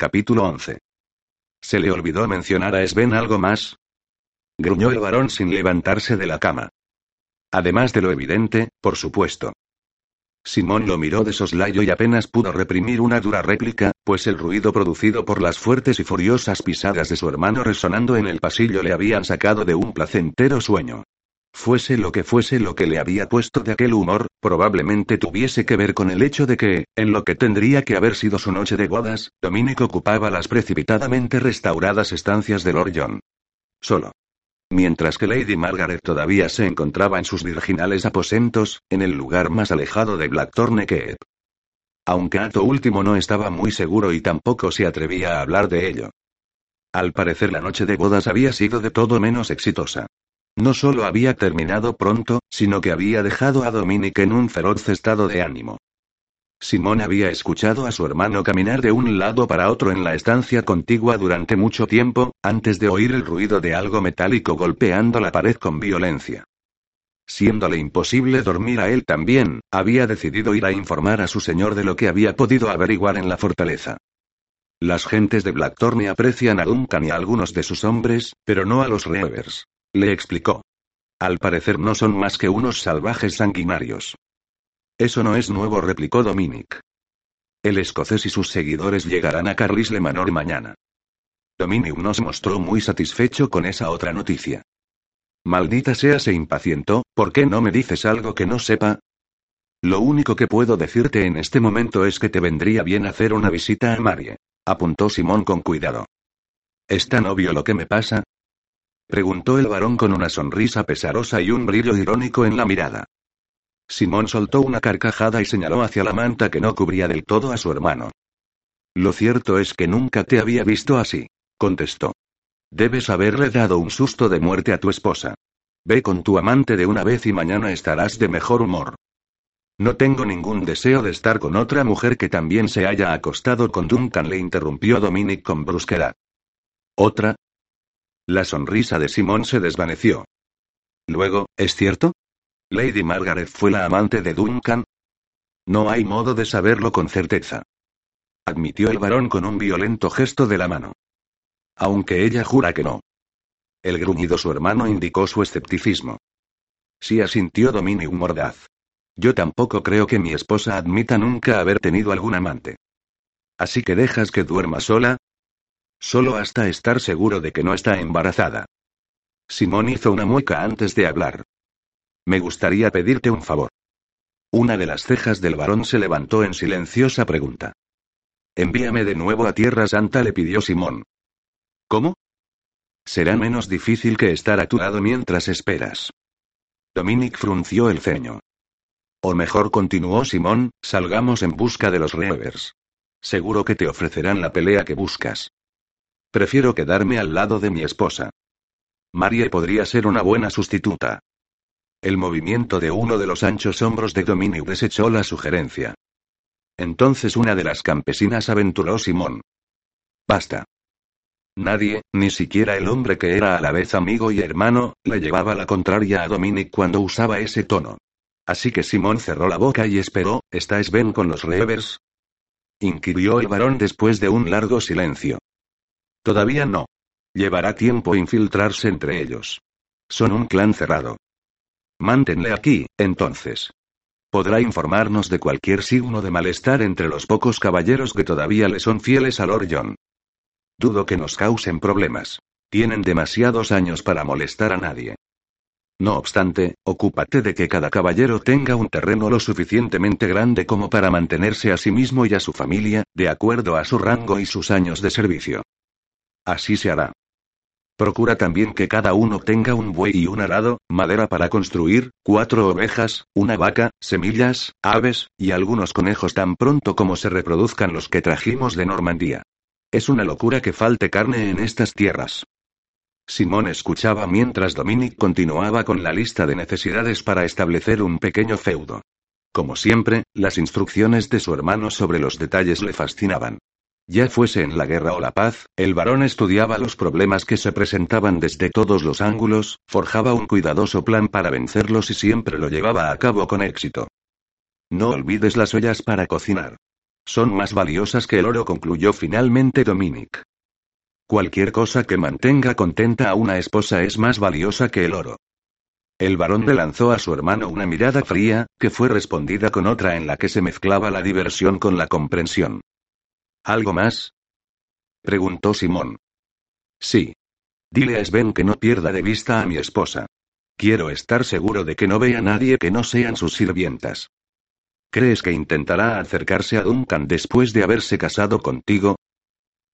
Capítulo 11. ¿Se le olvidó mencionar a Sven algo más? Gruñó el varón sin levantarse de la cama. Además de lo evidente, por supuesto. Simón lo miró de soslayo y apenas pudo reprimir una dura réplica, pues el ruido producido por las fuertes y furiosas pisadas de su hermano resonando en el pasillo le habían sacado de un placentero sueño. Fuese lo que fuese lo que le había puesto de aquel humor, probablemente tuviese que ver con el hecho de que, en lo que tendría que haber sido su noche de bodas, Dominic ocupaba las precipitadamente restauradas estancias de Lord John. Solo. Mientras que Lady Margaret todavía se encontraba en sus virginales aposentos, en el lugar más alejado de Blackthorne Keep. Aunque Ato último no estaba muy seguro y tampoco se atrevía a hablar de ello. Al parecer la noche de bodas había sido de todo menos exitosa. No solo había terminado pronto, sino que había dejado a Dominic en un feroz estado de ánimo. Simón había escuchado a su hermano caminar de un lado para otro en la estancia contigua durante mucho tiempo, antes de oír el ruido de algo metálico golpeando la pared con violencia. Siéndole imposible dormir a él también, había decidido ir a informar a su señor de lo que había podido averiguar en la fortaleza. Las gentes de Blackthorne aprecian a Duncan y a algunos de sus hombres, pero no a los Reavers. Le explicó. Al parecer no son más que unos salvajes sanguinarios. Eso no es nuevo, replicó Dominic. El escocés y sus seguidores llegarán a Carlisle Manor mañana. Dominic no se mostró muy satisfecho con esa otra noticia. Maldita sea, se impacientó, ¿por qué no me dices algo que no sepa? Lo único que puedo decirte en este momento es que te vendría bien hacer una visita a Marie, apuntó Simón con cuidado. ¿Es tan obvio lo que me pasa? Preguntó el varón con una sonrisa pesarosa y un brillo irónico en la mirada. Simón soltó una carcajada y señaló hacia la manta que no cubría del todo a su hermano. Lo cierto es que nunca te había visto así, contestó. Debes haberle dado un susto de muerte a tu esposa. Ve con tu amante de una vez y mañana estarás de mejor humor. No tengo ningún deseo de estar con otra mujer que también se haya acostado con Duncan, le interrumpió Dominic con brusquedad. ¿Otra? La sonrisa de Simón se desvaneció. Luego, ¿es cierto? ¿Lady Margaret fue la amante de Duncan? No hay modo de saberlo con certeza. Admitió el varón con un violento gesto de la mano. Aunque ella jura que no. El gruñido su hermano indicó su escepticismo. Sí asintió Dominic mordaz. Yo tampoco creo que mi esposa admita nunca haber tenido algún amante. Así que dejas que duerma sola? Solo hasta estar seguro de que no está embarazada. Simón hizo una mueca antes de hablar. Me gustaría pedirte un favor. Una de las cejas del varón se levantó en silenciosa pregunta. Envíame de nuevo a Tierra Santa, le pidió Simón. ¿Cómo? Será menos difícil que estar a tu lado mientras esperas. Dominic frunció el ceño. O mejor continuó Simón, salgamos en busca de los Reavers. Seguro que te ofrecerán la pelea que buscas. Prefiero quedarme al lado de mi esposa. Marie podría ser una buena sustituta. El movimiento de uno de los anchos hombros de Dominic desechó la sugerencia. Entonces una de las campesinas aventuró Simón. Basta. Nadie, ni siquiera el hombre que era a la vez amigo y hermano, le llevaba la contraria a Dominic cuando usaba ese tono. Así que Simón cerró la boca y esperó, ¿estás Ben con los Reavers? inquirió el varón después de un largo silencio. Todavía no. Llevará tiempo infiltrarse entre ellos. Son un clan cerrado. Mántenle aquí, entonces. Podrá informarnos de cualquier signo de malestar entre los pocos caballeros que todavía le son fieles a Lord John. Dudo que nos causen problemas. Tienen demasiados años para molestar a nadie. No obstante, ocúpate de que cada caballero tenga un terreno lo suficientemente grande como para mantenerse a sí mismo y a su familia, de acuerdo a su rango y sus años de servicio. Así se hará. Procura también que cada uno tenga un buey y un arado, madera para construir, cuatro ovejas, una vaca, semillas, aves, y algunos conejos tan pronto como se reproduzcan los que trajimos de Normandía. Es una locura que falte carne en estas tierras. Simón escuchaba mientras Dominic continuaba con la lista de necesidades para establecer un pequeño feudo. Como siempre, las instrucciones de su hermano sobre los detalles le fascinaban. Ya fuese en la guerra o la paz, el varón estudiaba los problemas que se presentaban desde todos los ángulos, forjaba un cuidadoso plan para vencerlos y siempre lo llevaba a cabo con éxito. No olvides las ollas para cocinar. Son más valiosas que el oro, concluyó finalmente Dominic. Cualquier cosa que mantenga contenta a una esposa es más valiosa que el oro. El varón le lanzó a su hermano una mirada fría, que fue respondida con otra en la que se mezclaba la diversión con la comprensión. ¿Algo más? preguntó Simón. Sí. Dile a Sven que no pierda de vista a mi esposa. Quiero estar seguro de que no vea a nadie que no sean sus sirvientas. ¿Crees que intentará acercarse a Duncan después de haberse casado contigo?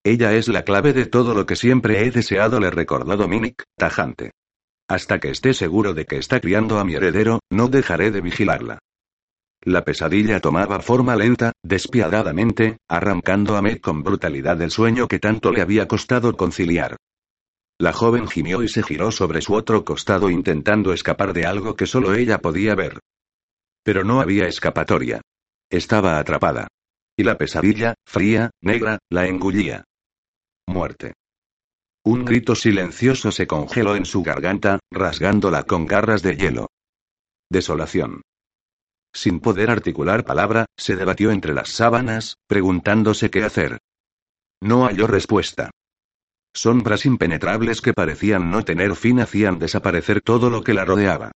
Ella es la clave de todo lo que siempre he deseado, le recordó Dominic, tajante. Hasta que esté seguro de que está criando a mi heredero, no dejaré de vigilarla. La pesadilla tomaba forma lenta, despiadadamente, arrancando a Meg con brutalidad del sueño que tanto le había costado conciliar. La joven gimió y se giró sobre su otro costado intentando escapar de algo que solo ella podía ver. Pero no había escapatoria. Estaba atrapada. Y la pesadilla, fría, negra, la engullía. Muerte. Un grito silencioso se congeló en su garganta, rasgándola con garras de hielo. Desolación. Sin poder articular palabra, se debatió entre las sábanas, preguntándose qué hacer. No halló respuesta. Sombras impenetrables que parecían no tener fin hacían desaparecer todo lo que la rodeaba.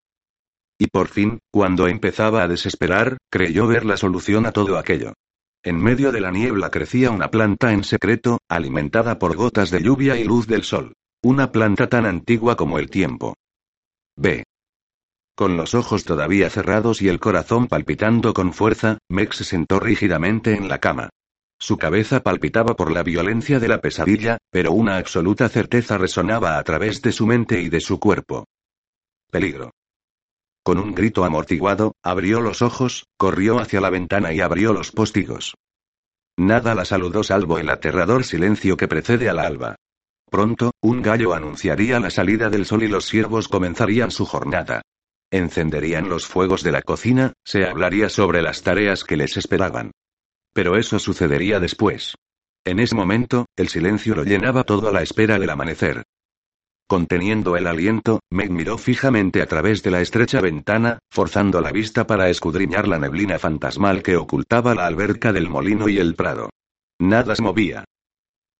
Y por fin, cuando empezaba a desesperar, creyó ver la solución a todo aquello. En medio de la niebla crecía una planta en secreto, alimentada por gotas de lluvia y luz del sol. Una planta tan antigua como el tiempo. B. Con los ojos todavía cerrados y el corazón palpitando con fuerza, Meg se sentó rígidamente en la cama. Su cabeza palpitaba por la violencia de la pesadilla, pero una absoluta certeza resonaba a través de su mente y de su cuerpo. Peligro. Con un grito amortiguado, abrió los ojos, corrió hacia la ventana y abrió los postigos. Nada la saludó salvo el aterrador silencio que precede al alba. Pronto, un gallo anunciaría la salida del sol y los siervos comenzarían su jornada. Encenderían los fuegos de la cocina, se hablaría sobre las tareas que les esperaban. Pero eso sucedería después. En ese momento, el silencio lo llenaba todo a la espera del amanecer. Conteniendo el aliento, Meg miró fijamente a través de la estrecha ventana, forzando la vista para escudriñar la neblina fantasmal que ocultaba la alberca del molino y el prado. Nada se movía.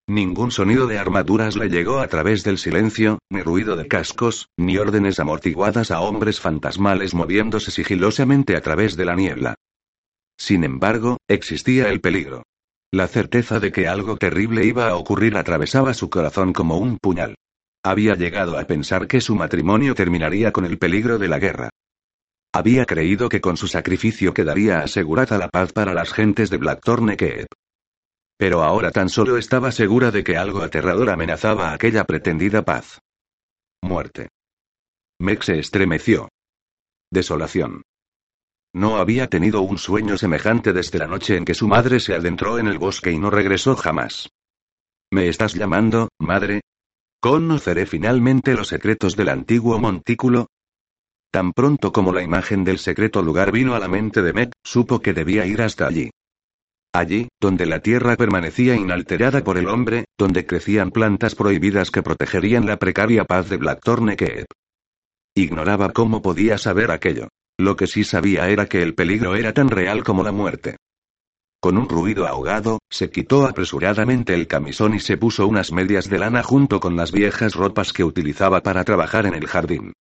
Ningún sonido de armaduras le llegó a través del silencio, ni ruido de cascos, ni órdenes amortiguadas a hombres fantasmales moviéndose sigilosamente a través de la niebla. Sin embargo, existía el peligro. La certeza de que algo terrible iba a ocurrir atravesaba su corazón como un puñal. Había llegado a pensar que su matrimonio terminaría con el peligro de la guerra. Había creído que con su sacrificio quedaría asegurada la paz para las gentes de Blackthorn Keep. Pero ahora tan solo estaba segura de que algo aterrador amenazaba aquella pretendida paz. Muerte. Meg se estremeció. Desolación. No había tenido un sueño semejante desde la noche en que su madre se adentró en el bosque y no regresó jamás. ¿Me estás llamando, madre? ¿Conoceré finalmente los secretos del antiguo montículo? Tan pronto como la imagen del secreto lugar vino a la mente de Meg, supo que debía ir hasta allí. Allí, donde la tierra permanecía inalterada por el hombre, donde crecían plantas prohibidas que protegerían la precaria paz de Blackthorn Keep. Ignoraba cómo podía saber aquello. Lo que sí sabía era que el peligro era tan real como la muerte. Con un ruido ahogado, se quitó apresuradamente el camisón y se puso unas medias de lana junto con las viejas ropas que utilizaba para trabajar en el jardín.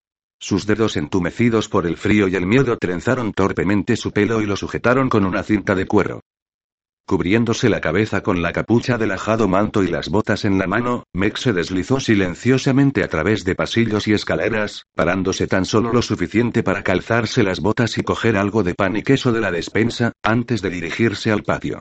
Sus dedos entumecidos por el frío y el miedo trenzaron torpemente su pelo y lo sujetaron con una cinta de cuero. Cubriéndose la cabeza con la capucha del ajado manto y las botas en la mano, Meg se deslizó silenciosamente a través de pasillos y escaleras, parándose tan solo lo suficiente para calzarse las botas y coger algo de pan y queso de la despensa, antes de dirigirse al patio.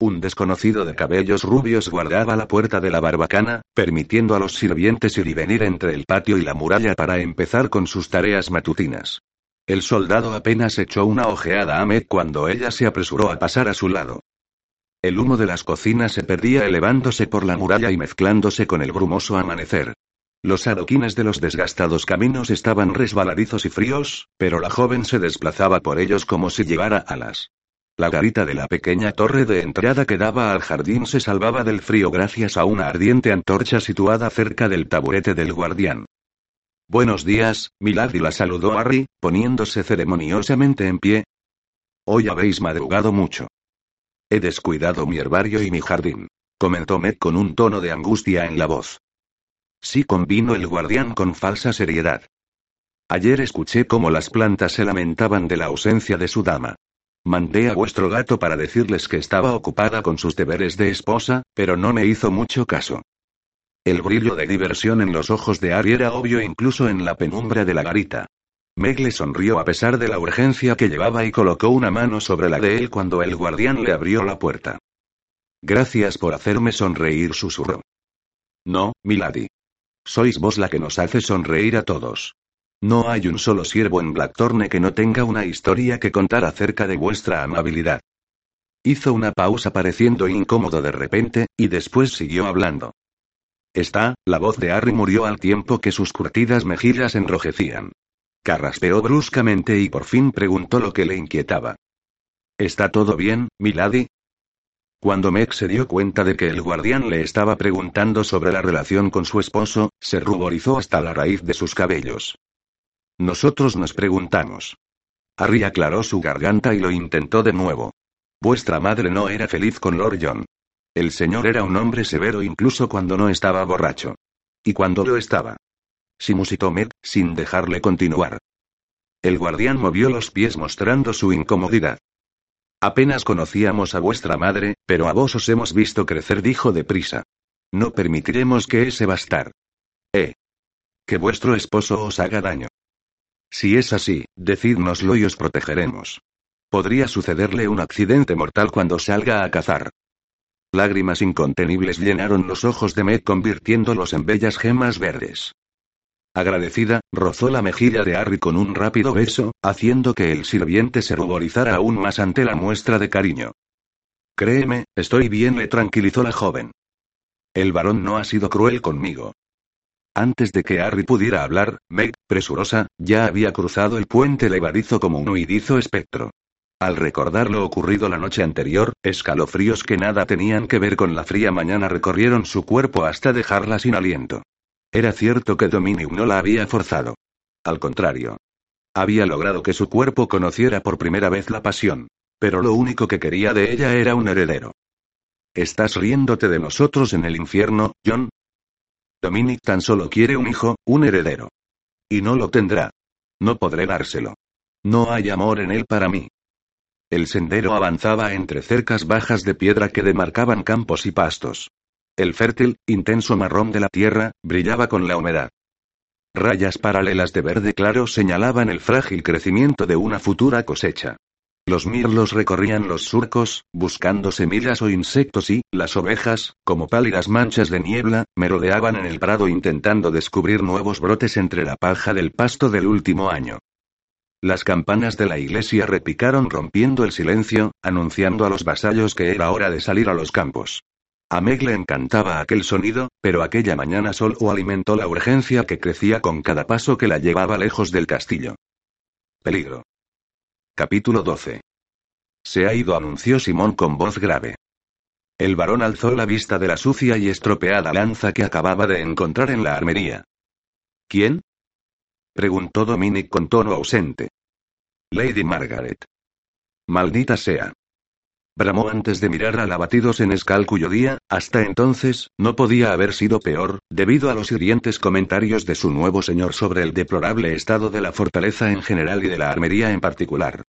Un desconocido de cabellos rubios guardaba la puerta de la barbacana, permitiendo a los sirvientes ir y venir entre el patio y la muralla para empezar con sus tareas matutinas. El soldado apenas echó una ojeada a Meg cuando ella se apresuró a pasar a su lado. El humo de las cocinas se perdía elevándose por la muralla y mezclándose con el brumoso amanecer. Los adoquines de los desgastados caminos estaban resbaladizos y fríos, pero la joven se desplazaba por ellos como si llevara alas. La garita de la pequeña torre de entrada que daba al jardín se salvaba del frío gracias a una ardiente antorcha situada cerca del taburete del guardián. Buenos días, Milady la saludó Harry, poniéndose ceremoniosamente en pie. Hoy habéis madrugado mucho. He descuidado mi herbario y mi jardín. Comentó Meg con un tono de angustia en la voz. Sí convino el guardián con falsa seriedad. Ayer escuché cómo las plantas se lamentaban de la ausencia de su dama. Mandé a vuestro gato para decirles que estaba ocupada con sus deberes de esposa, pero no me hizo mucho caso. El brillo de diversión en los ojos de Ari era obvio incluso en la penumbra de la garita. Meg le sonrió a pesar de la urgencia que llevaba y colocó una mano sobre la de él cuando el guardián le abrió la puerta. Gracias por hacerme sonreír, susurró. No, milady. Sois vos la que nos hace sonreír a todos. No hay un solo siervo en Blackthorne que no tenga una historia que contar acerca de vuestra amabilidad. Hizo una pausa pareciendo incómodo de repente, y después siguió hablando. Está, la voz de Harry murió al tiempo que sus curtidas mejillas enrojecían. Carraspeó bruscamente y por fin preguntó lo que le inquietaba. ¿Está todo bien, milady? Cuando Meg se dio cuenta de que el guardián le estaba preguntando sobre la relación con su esposo, se ruborizó hasta la raíz de sus cabellos. Nosotros nos preguntamos. Harry aclaró su garganta y lo intentó de nuevo. Vuestra madre no era feliz con Lord John. El señor era un hombre severo incluso cuando no estaba borracho. Y cuando lo estaba. Musitó Med, sin dejarle continuar. El guardián movió los pies mostrando su incomodidad. Apenas conocíamos a vuestra madre, pero a vos os hemos visto crecer, dijo deprisa. No permitiremos que ese bastar. Eh. Que vuestro esposo os haga daño. Si es así, decídnoslo y os protegeremos. Podría sucederle un accidente mortal cuando salga a cazar. Lágrimas incontenibles llenaron los ojos de Meg convirtiéndolos en bellas gemas verdes. Agradecida, rozó la mejilla de Harry con un rápido beso, haciendo que el sirviente se ruborizara aún más ante la muestra de cariño. Créeme, estoy bien, le tranquilizó la joven. El varón no ha sido cruel conmigo. Antes de que Harry pudiera hablar, Meg, presurosa, ya había cruzado el puente levadizo como un huidizo espectro. Al recordar lo ocurrido la noche anterior, escalofríos que nada tenían que ver con la fría mañana recorrieron su cuerpo hasta dejarla sin aliento. Era cierto que Dominic no la había forzado. Al contrario. Había logrado que su cuerpo conociera por primera vez la pasión. Pero lo único que quería de ella era un heredero. ¿Estás riéndote de nosotros en el infierno, John? Dominic tan solo quiere un hijo, un heredero. Y no lo tendrá. No podré dárselo. No hay amor en él para mí. El sendero avanzaba entre cercas bajas de piedra que demarcaban campos y pastos. El fértil, intenso marrón de la tierra, brillaba con la humedad. Rayas paralelas de verde claro señalaban el frágil crecimiento de una futura cosecha. Los mirlos recorrían los surcos, buscando semillas o insectos y, las ovejas, como pálidas manchas de niebla, merodeaban en el prado intentando descubrir nuevos brotes entre la paja del pasto del último año. Las campanas de la iglesia repicaron rompiendo el silencio, anunciando a los vasallos que era hora de salir a los campos. A Meg le encantaba aquel sonido, pero aquella mañana solo alimentó la urgencia que crecía con cada paso que la llevaba lejos del castillo. Peligro. Capítulo 12. Se ha ido, anunció Simón con voz grave. El varón alzó la vista de la sucia y estropeada lanza que acababa de encontrar en la armería. ¿Quién? preguntó Dominic con tono ausente. Lady Margaret. Maldita sea. Bramó antes de mirar al abatido Senescal cuyo día, hasta entonces, no podía haber sido peor, debido a los hirientes comentarios de su nuevo señor sobre el deplorable estado de la fortaleza en general y de la armería en particular.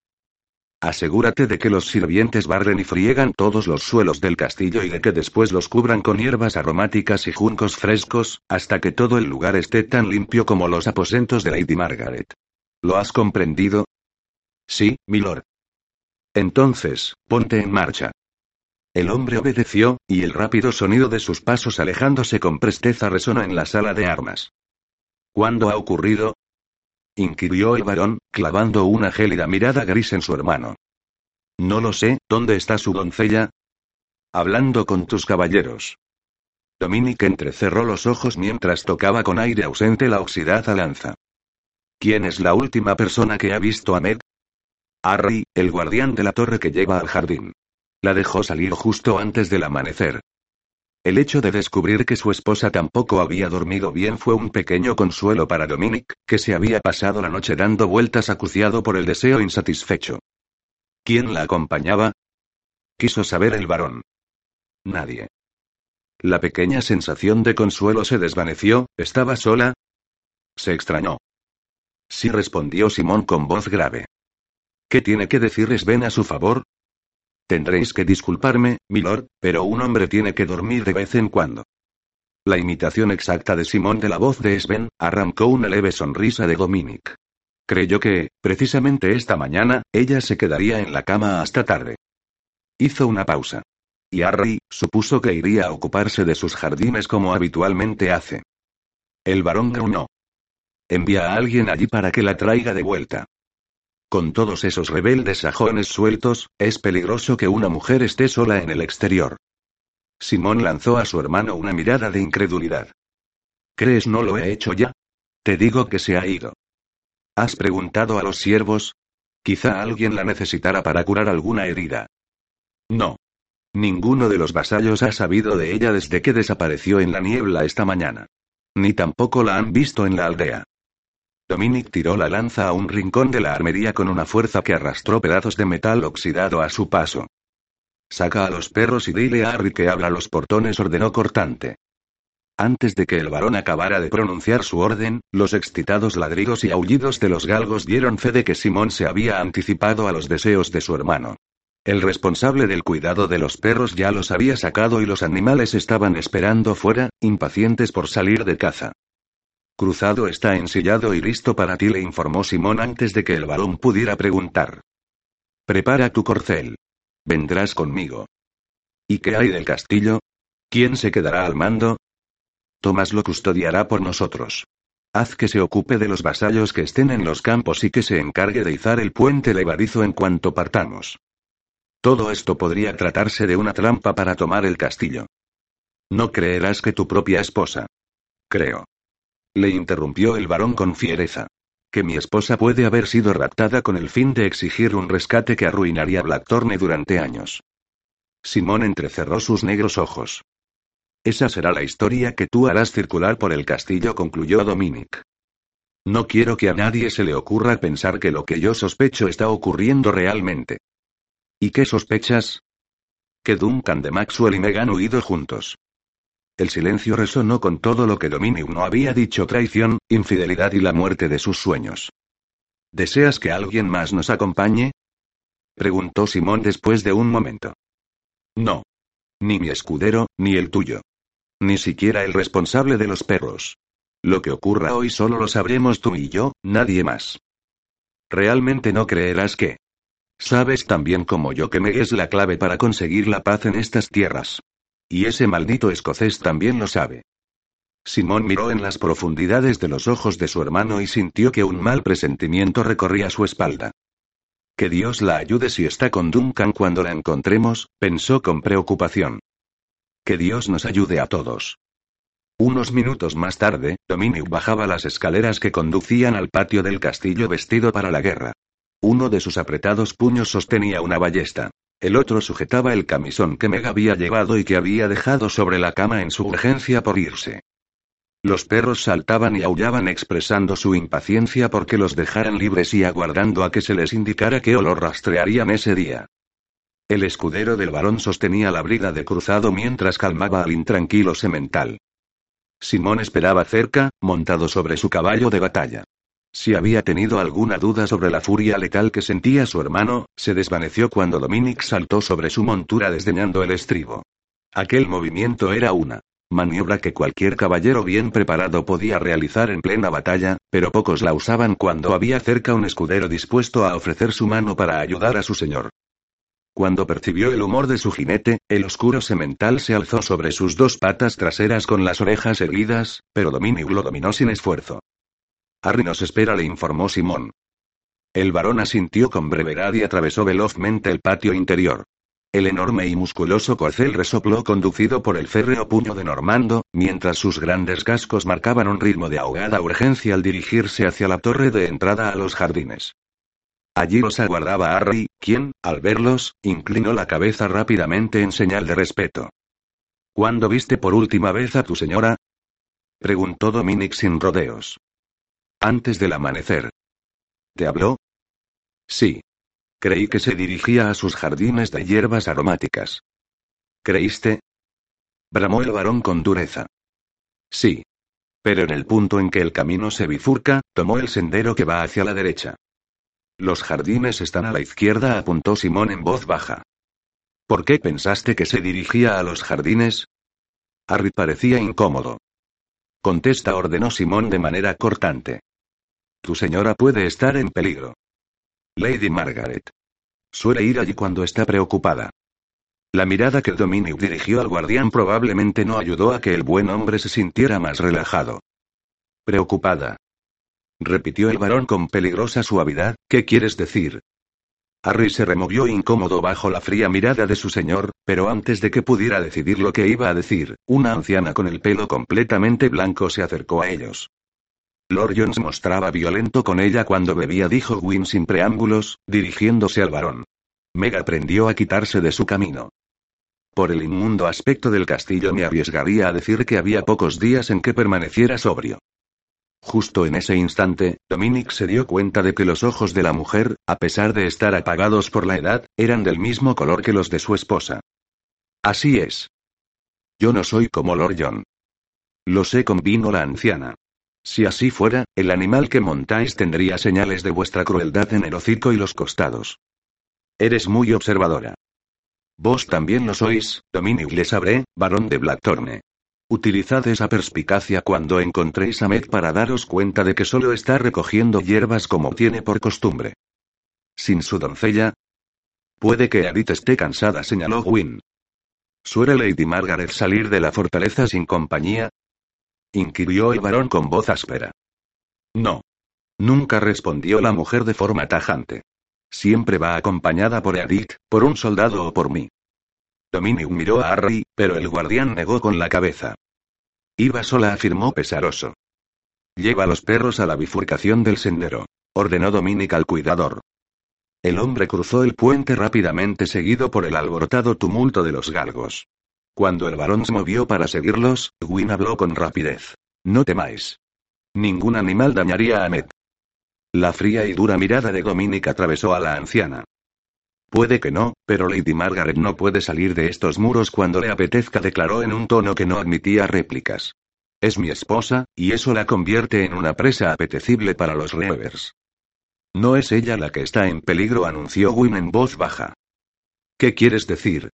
Asegúrate de que los sirvientes barren y friegan todos los suelos del castillo y de que después los cubran con hierbas aromáticas y juncos frescos, hasta que todo el lugar esté tan limpio como los aposentos de Lady Margaret. ¿Lo has comprendido? Sí, milord. Entonces, ponte en marcha. El hombre obedeció, y el rápido sonido de sus pasos alejándose con presteza resonó en la sala de armas. ¿Cuándo ha ocurrido? inquirió el varón, clavando una gélida mirada gris en su hermano. No lo sé, ¿dónde está su doncella? Hablando con tus caballeros. Dominic entrecerró los ojos mientras tocaba con aire ausente la oxidada lanza. ¿Quién es la última persona que ha visto a Meg? Harry, el guardián de la torre que lleva al jardín. La dejó salir justo antes del amanecer. El hecho de descubrir que su esposa tampoco había dormido bien fue un pequeño consuelo para Dominic, que se había pasado la noche dando vueltas acuciado por el deseo insatisfecho. ¿Quién la acompañaba? Quiso saber el varón. Nadie. La pequeña sensación de consuelo se desvaneció, ¿estaba sola? Se extrañó. Sí respondió Simón con voz grave. ¿Qué tiene que decir Sven a su favor? Tendréis que disculparme, milord, pero un hombre tiene que dormir de vez en cuando. La imitación exacta de Simón de la voz de Sven, arrancó una leve sonrisa de Dominic. Creyó que, precisamente esta mañana, ella se quedaría en la cama hasta tarde. Hizo una pausa. Y Harry, supuso que iría a ocuparse de sus jardines como habitualmente hace. El varón gruñó. Envía a alguien allí para que la traiga de vuelta. Con todos esos rebeldes sajones sueltos, es peligroso que una mujer esté sola en el exterior. Simón lanzó a su hermano una mirada de incredulidad. ¿Crees no lo he hecho ya? Te digo que se ha ido. ¿Has preguntado a los siervos? Quizá alguien la necesitara para curar alguna herida. No. Ninguno de los vasallos ha sabido de ella desde que desapareció en la niebla esta mañana. Ni tampoco la han visto en la aldea. Dominic tiró la lanza a un rincón de la armería con una fuerza que arrastró pedazos de metal oxidado a su paso. Saca a los perros y dile a Harry que abra los portones, ordenó cortante. Antes de que el varón acabara de pronunciar su orden, los excitados ladridos y aullidos de los galgos dieron fe de que Simón se había anticipado a los deseos de su hermano. El responsable del cuidado de los perros ya los había sacado y los animales estaban esperando fuera, impacientes por salir de caza. Cruzado está ensillado y listo para ti, le informó Simón antes de que el varón pudiera preguntar. Prepara tu corcel. Vendrás conmigo. ¿Y qué hay del castillo? ¿Quién se quedará al mando? Tomás lo custodiará por nosotros. Haz que se ocupe de los vasallos que estén en los campos y que se encargue de izar el puente levadizo en cuanto partamos. Todo esto podría tratarse de una trampa para tomar el castillo. No creerás que tu propia esposa. Creo. Le interrumpió el varón con fiereza. Que mi esposa puede haber sido raptada con el fin de exigir un rescate que arruinaría Blackthorne durante años. Simón entrecerró sus negros ojos. Esa será la historia que tú harás circular por el castillo, concluyó Dominic. No quiero que a nadie se le ocurra pensar que lo que yo sospecho está ocurriendo realmente. ¿Y qué sospechas? Que Duncan de Maxwell y Meg han huido juntos. El silencio resonó con todo lo que Dominic no había dicho traición, infidelidad y la muerte de sus sueños. ¿Deseas que alguien más nos acompañe? preguntó Simón después de un momento. No. Ni mi escudero, ni el tuyo. Ni siquiera el responsable de los perros. Lo que ocurra hoy solo lo sabremos tú y yo, nadie más. Realmente no creerás que. Sabes tan bien como yo que Meg es la clave para conseguir la paz en estas tierras. Y ese maldito escocés también lo sabe. Simón miró en las profundidades de los ojos de su hermano y sintió que un mal presentimiento recorría su espalda. Que Dios la ayude si está con Duncan cuando la encontremos, pensó con preocupación. Que Dios nos ayude a todos. Unos minutos más tarde, Dominic bajaba las escaleras que conducían al patio del castillo vestido para la guerra. Uno de sus apretados puños sostenía una ballesta. El otro sujetaba el camisón que Meg había llevado y que había dejado sobre la cama en su urgencia por irse. Los perros saltaban y aullaban expresando su impaciencia porque los dejaran libres y aguardando a que se les indicara qué olor rastrearían ese día. El escudero del varón sostenía la brida de cruzado mientras calmaba al intranquilo semental. Simón esperaba cerca, montado sobre su caballo de batalla. Si había tenido alguna duda sobre la furia letal que sentía su hermano, se desvaneció cuando Dominic saltó sobre su montura desdeñando el estribo. Aquel movimiento era una maniobra que cualquier caballero bien preparado podía realizar en plena batalla, pero pocos la usaban cuando había cerca un escudero dispuesto a ofrecer su mano para ayudar a su señor. Cuando percibió el humor de su jinete, el oscuro semental se alzó sobre sus dos patas traseras con las orejas erguidas, pero Dominic lo dominó sin esfuerzo. Harry nos espera, le informó Simón. El varón asintió con brevedad y atravesó velozmente el patio interior. El enorme y musculoso corcel resopló conducido por el férreo puño de Normando, mientras sus grandes cascos marcaban un ritmo de ahogada urgencia al dirigirse hacia la torre de entrada a los jardines. Allí los aguardaba Harry, quien, al verlos, inclinó la cabeza rápidamente en señal de respeto. ¿Cuándo viste por última vez a tu señora? preguntó Dominic sin rodeos. Antes del amanecer. ¿Te habló? Sí. Creí que se dirigía a sus jardines de hierbas aromáticas. ¿Creíste? Bramó el varón con dureza. Sí. Pero en el punto en que el camino se bifurca, tomó el sendero que va hacia la derecha. Los jardines están a la izquierda, apuntó Simón en voz baja. ¿Por qué pensaste que se dirigía a los jardines? Harry parecía incómodo. Contesta, ordenó Simón de manera cortante. Tu señora puede estar en peligro. Lady Margaret. Suele ir allí cuando está preocupada. La mirada que Dominic dirigió al guardián probablemente no ayudó a que el buen hombre se sintiera más relajado. Preocupada. Repitió el varón con peligrosa suavidad, ¿qué quieres decir? Harry se removió incómodo bajo la fría mirada de su señor, pero antes de que pudiera decidir lo que iba a decir, una anciana con el pelo completamente blanco se acercó a ellos. Lord Jones mostraba violento con ella cuando bebía, dijo Gwyn sin preámbulos, dirigiéndose al varón. Meg aprendió a quitarse de su camino. Por el inmundo aspecto del castillo me arriesgaría a decir que había pocos días en que permaneciera sobrio. Justo en ese instante, Dominic se dio cuenta de que los ojos de la mujer, a pesar de estar apagados por la edad, eran del mismo color que los de su esposa. Así es. Yo no soy como Lord John. Lo sé, convino la anciana. Si así fuera, el animal que montáis tendría señales de vuestra crueldad en el hocico y los costados. Eres muy observadora. Vos también lo sois, Dominic le sabré, varón de Blackthorne. Utilizad esa perspicacia cuando encontréis a Meg para daros cuenta de que solo está recogiendo hierbas como tiene por costumbre. Sin su doncella. Puede que Edith esté cansada, señaló Gwyn. ¿Suele Lady Margaret salir de la fortaleza sin compañía? Inquirió el varón con voz áspera. No. Nunca respondió la mujer de forma tajante. Siempre va acompañada por Edith, por un soldado o por mí. Dominic miró a Harry, pero el guardián negó con la cabeza. Iba sola, afirmó pesaroso. Lleva a los perros a la bifurcación del sendero, ordenó Dominic al cuidador. El hombre cruzó el puente rápidamente seguido por el alborotado tumulto de los galgos. Cuando el varón se movió para seguirlos, Gwyn habló con rapidez. No temáis. Ningún animal dañaría a Met. La fría y dura mirada de Dominic atravesó a la anciana. Puede que no, pero Lady Margaret no puede salir de estos muros cuando le apetezca, declaró en un tono que no admitía réplicas. Es mi esposa, y eso la convierte en una presa apetecible para los Reavers. No es ella la que está en peligro, anunció Wynne en voz baja. ¿Qué quieres decir?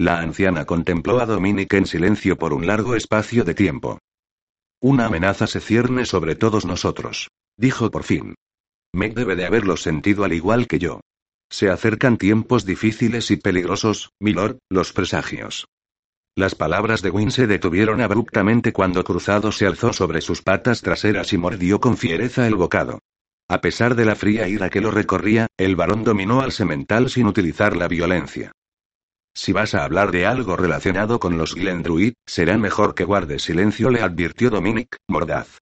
La anciana contempló a Dominic en silencio por un largo espacio de tiempo. Una amenaza se cierne sobre todos nosotros, dijo por fin. Meg debe de haberlo sentido al igual que yo. Se acercan tiempos difíciles y peligrosos, milord, los presagios. Las palabras de Wynne se detuvieron abruptamente cuando Cruzado se alzó sobre sus patas traseras y mordió con fiereza el bocado. A pesar de la fría ira que lo recorría, el varón dominó al semental sin utilizar la violencia. Si vas a hablar de algo relacionado con los Glendruid, será mejor que guarde silencio, le advirtió Dominic, mordaz.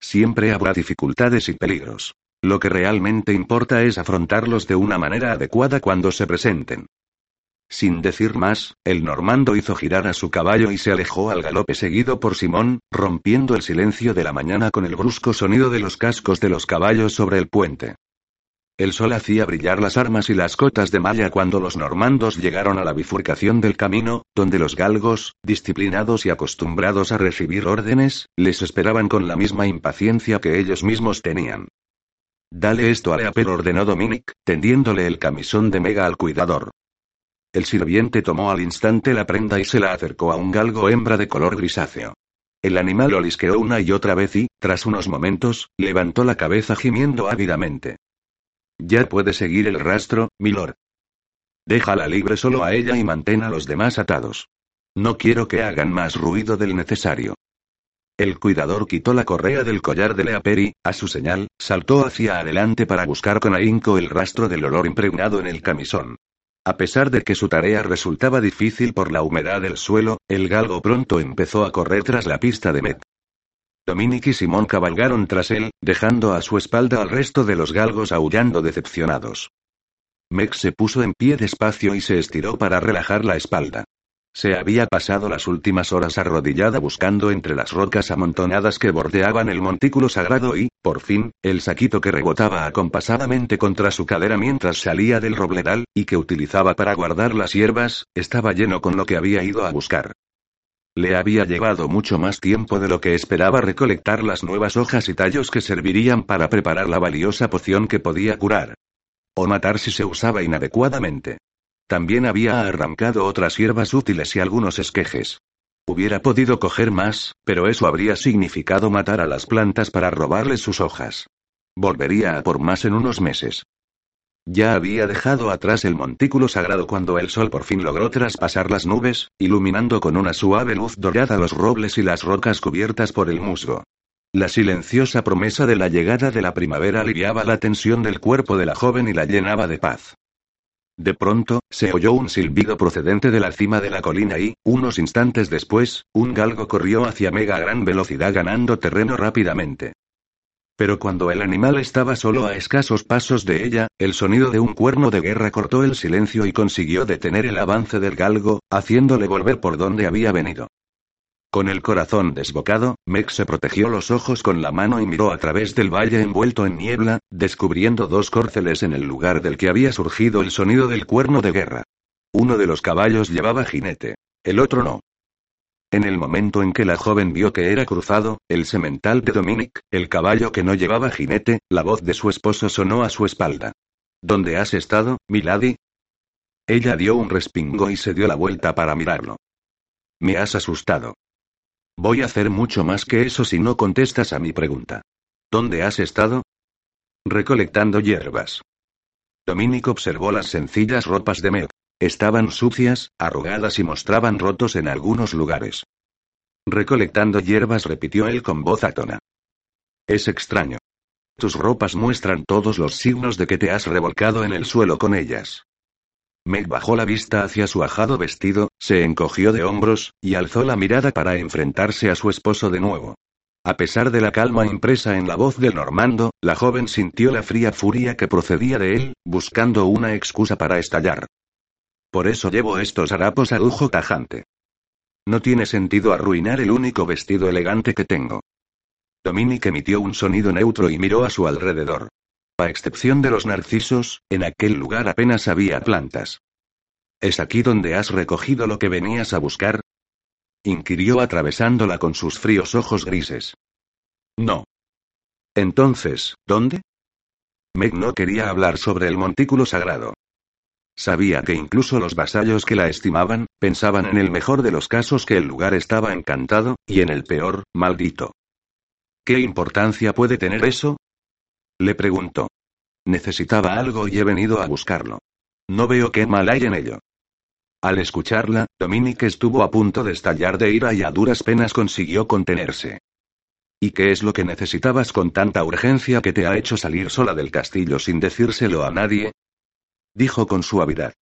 Siempre habrá dificultades y peligros. Lo que realmente importa es afrontarlos de una manera adecuada cuando se presenten. Sin decir más, el normando hizo girar a su caballo y se alejó al galope seguido por Simón, rompiendo el silencio de la mañana con el brusco sonido de los cascos de los caballos sobre el puente. El sol hacía brillar las armas y las cotas de malla cuando los normandos llegaron a la bifurcación del camino, donde los galgos, disciplinados y acostumbrados a recibir órdenes, les esperaban con la misma impaciencia que ellos mismos tenían. Dale esto a Leaper, ordenó Dominic, tendiéndole el camisón de Mega al cuidador. El sirviente tomó al instante la prenda y se la acercó a un galgo hembra de color grisáceo. El animal olisqueó una y otra vez y, tras unos momentos, levantó la cabeza gimiendo ávidamente. Ya puede seguir el rastro, milord. Déjala libre solo a ella y mantén a los demás atados. No quiero que hagan más ruido del necesario. El cuidador quitó la correa del collar de Leaperi, a su señal, saltó hacia adelante para buscar con ahínco el rastro del olor impregnado en el camisón. A pesar de que su tarea resultaba difícil por la humedad del suelo, el galgo pronto empezó a correr tras la pista de Met. Dominic y Simón cabalgaron tras él, dejando a su espalda al resto de los galgos aullando decepcionados. Meg se puso en pie despacio y se estiró para relajar la espalda. Se había pasado las últimas horas arrodillada buscando entre las rocas amontonadas que bordeaban el montículo sagrado y, por fin, el saquito que rebotaba acompasadamente contra su cadera mientras salía del robledal, y que utilizaba para guardar las hierbas, estaba lleno con lo que había ido a buscar. Le había llevado mucho más tiempo de lo que esperaba recolectar las nuevas hojas y tallos que servirían para preparar la valiosa poción que podía curar. O matar si se usaba inadecuadamente. También había arrancado otras hierbas útiles y algunos esquejes. Hubiera podido coger más, pero eso habría significado matar a las plantas para robarles sus hojas. Volvería a por más en unos meses. Ya había dejado atrás el montículo sagrado cuando el sol por fin logró traspasar las nubes, iluminando con una suave luz dorada los robles y las rocas cubiertas por el musgo. La silenciosa promesa de la llegada de la primavera aliviaba la tensión del cuerpo de la joven y la llenaba de paz. De pronto, se oyó un silbido procedente de la cima de la colina y, unos instantes después, un galgo corrió hacia Mega a gran velocidad ganando terreno rápidamente. Pero cuando el animal estaba solo a escasos pasos de ella, el sonido de un cuerno de guerra cortó el silencio y consiguió detener el avance del galgo, haciéndole volver por donde había venido. Con el corazón desbocado, Meg se protegió los ojos con la mano y miró a través del valle envuelto en niebla, descubriendo dos córceles en el lugar del que había surgido el sonido del cuerno de guerra. Uno de los caballos llevaba jinete. El otro no. En el momento en que la joven vio que era cruzado, el semental de Dominic, el caballo que no llevaba jinete, la voz de su esposo sonó a su espalda. ¿Dónde has estado, milady? Ella dio un respingo y se dio la vuelta para mirarlo. Me has asustado. Voy a hacer mucho más que eso si no contestas a mi pregunta. ¿Dónde has estado? Recolectando hierbas. Dominic observó las sencillas ropas de Meg. Estaban sucias, arrugadas y mostraban rotos en algunos lugares. Recolectando hierbas, repitió él con voz atona. Es extraño. Tus ropas muestran todos los signos de que te has revolcado en el suelo con ellas. Meg bajó la vista hacia su ajado vestido, se encogió de hombros, y alzó la mirada para enfrentarse a su esposo de nuevo. A pesar de la calma impresa en la voz del normando, la joven sintió la fría furia que procedía de él, buscando una excusa para estallar. Por eso llevo estos harapos a lujo tajante. No tiene sentido arruinar el único vestido elegante que tengo. Dominic emitió un sonido neutro y miró a su alrededor. A excepción de los narcisos, en aquel lugar apenas había plantas. ¿Es aquí donde has recogido lo que venías a buscar? inquirió atravesándola con sus fríos ojos grises. No. Entonces, ¿dónde? Meg no quería hablar sobre el montículo sagrado. Sabía que incluso los vasallos que la estimaban, pensaban en el mejor de los casos que el lugar estaba encantado, y en el peor, maldito. ¿Qué importancia puede tener eso? Le preguntó. Necesitaba algo y he venido a buscarlo. No veo qué mal hay en ello. Al escucharla, Dominique estuvo a punto de estallar de ira y a duras penas consiguió contenerse. ¿Y qué es lo que necesitabas con tanta urgencia que te ha hecho salir sola del castillo sin decírselo a nadie? Dijo con suavidad.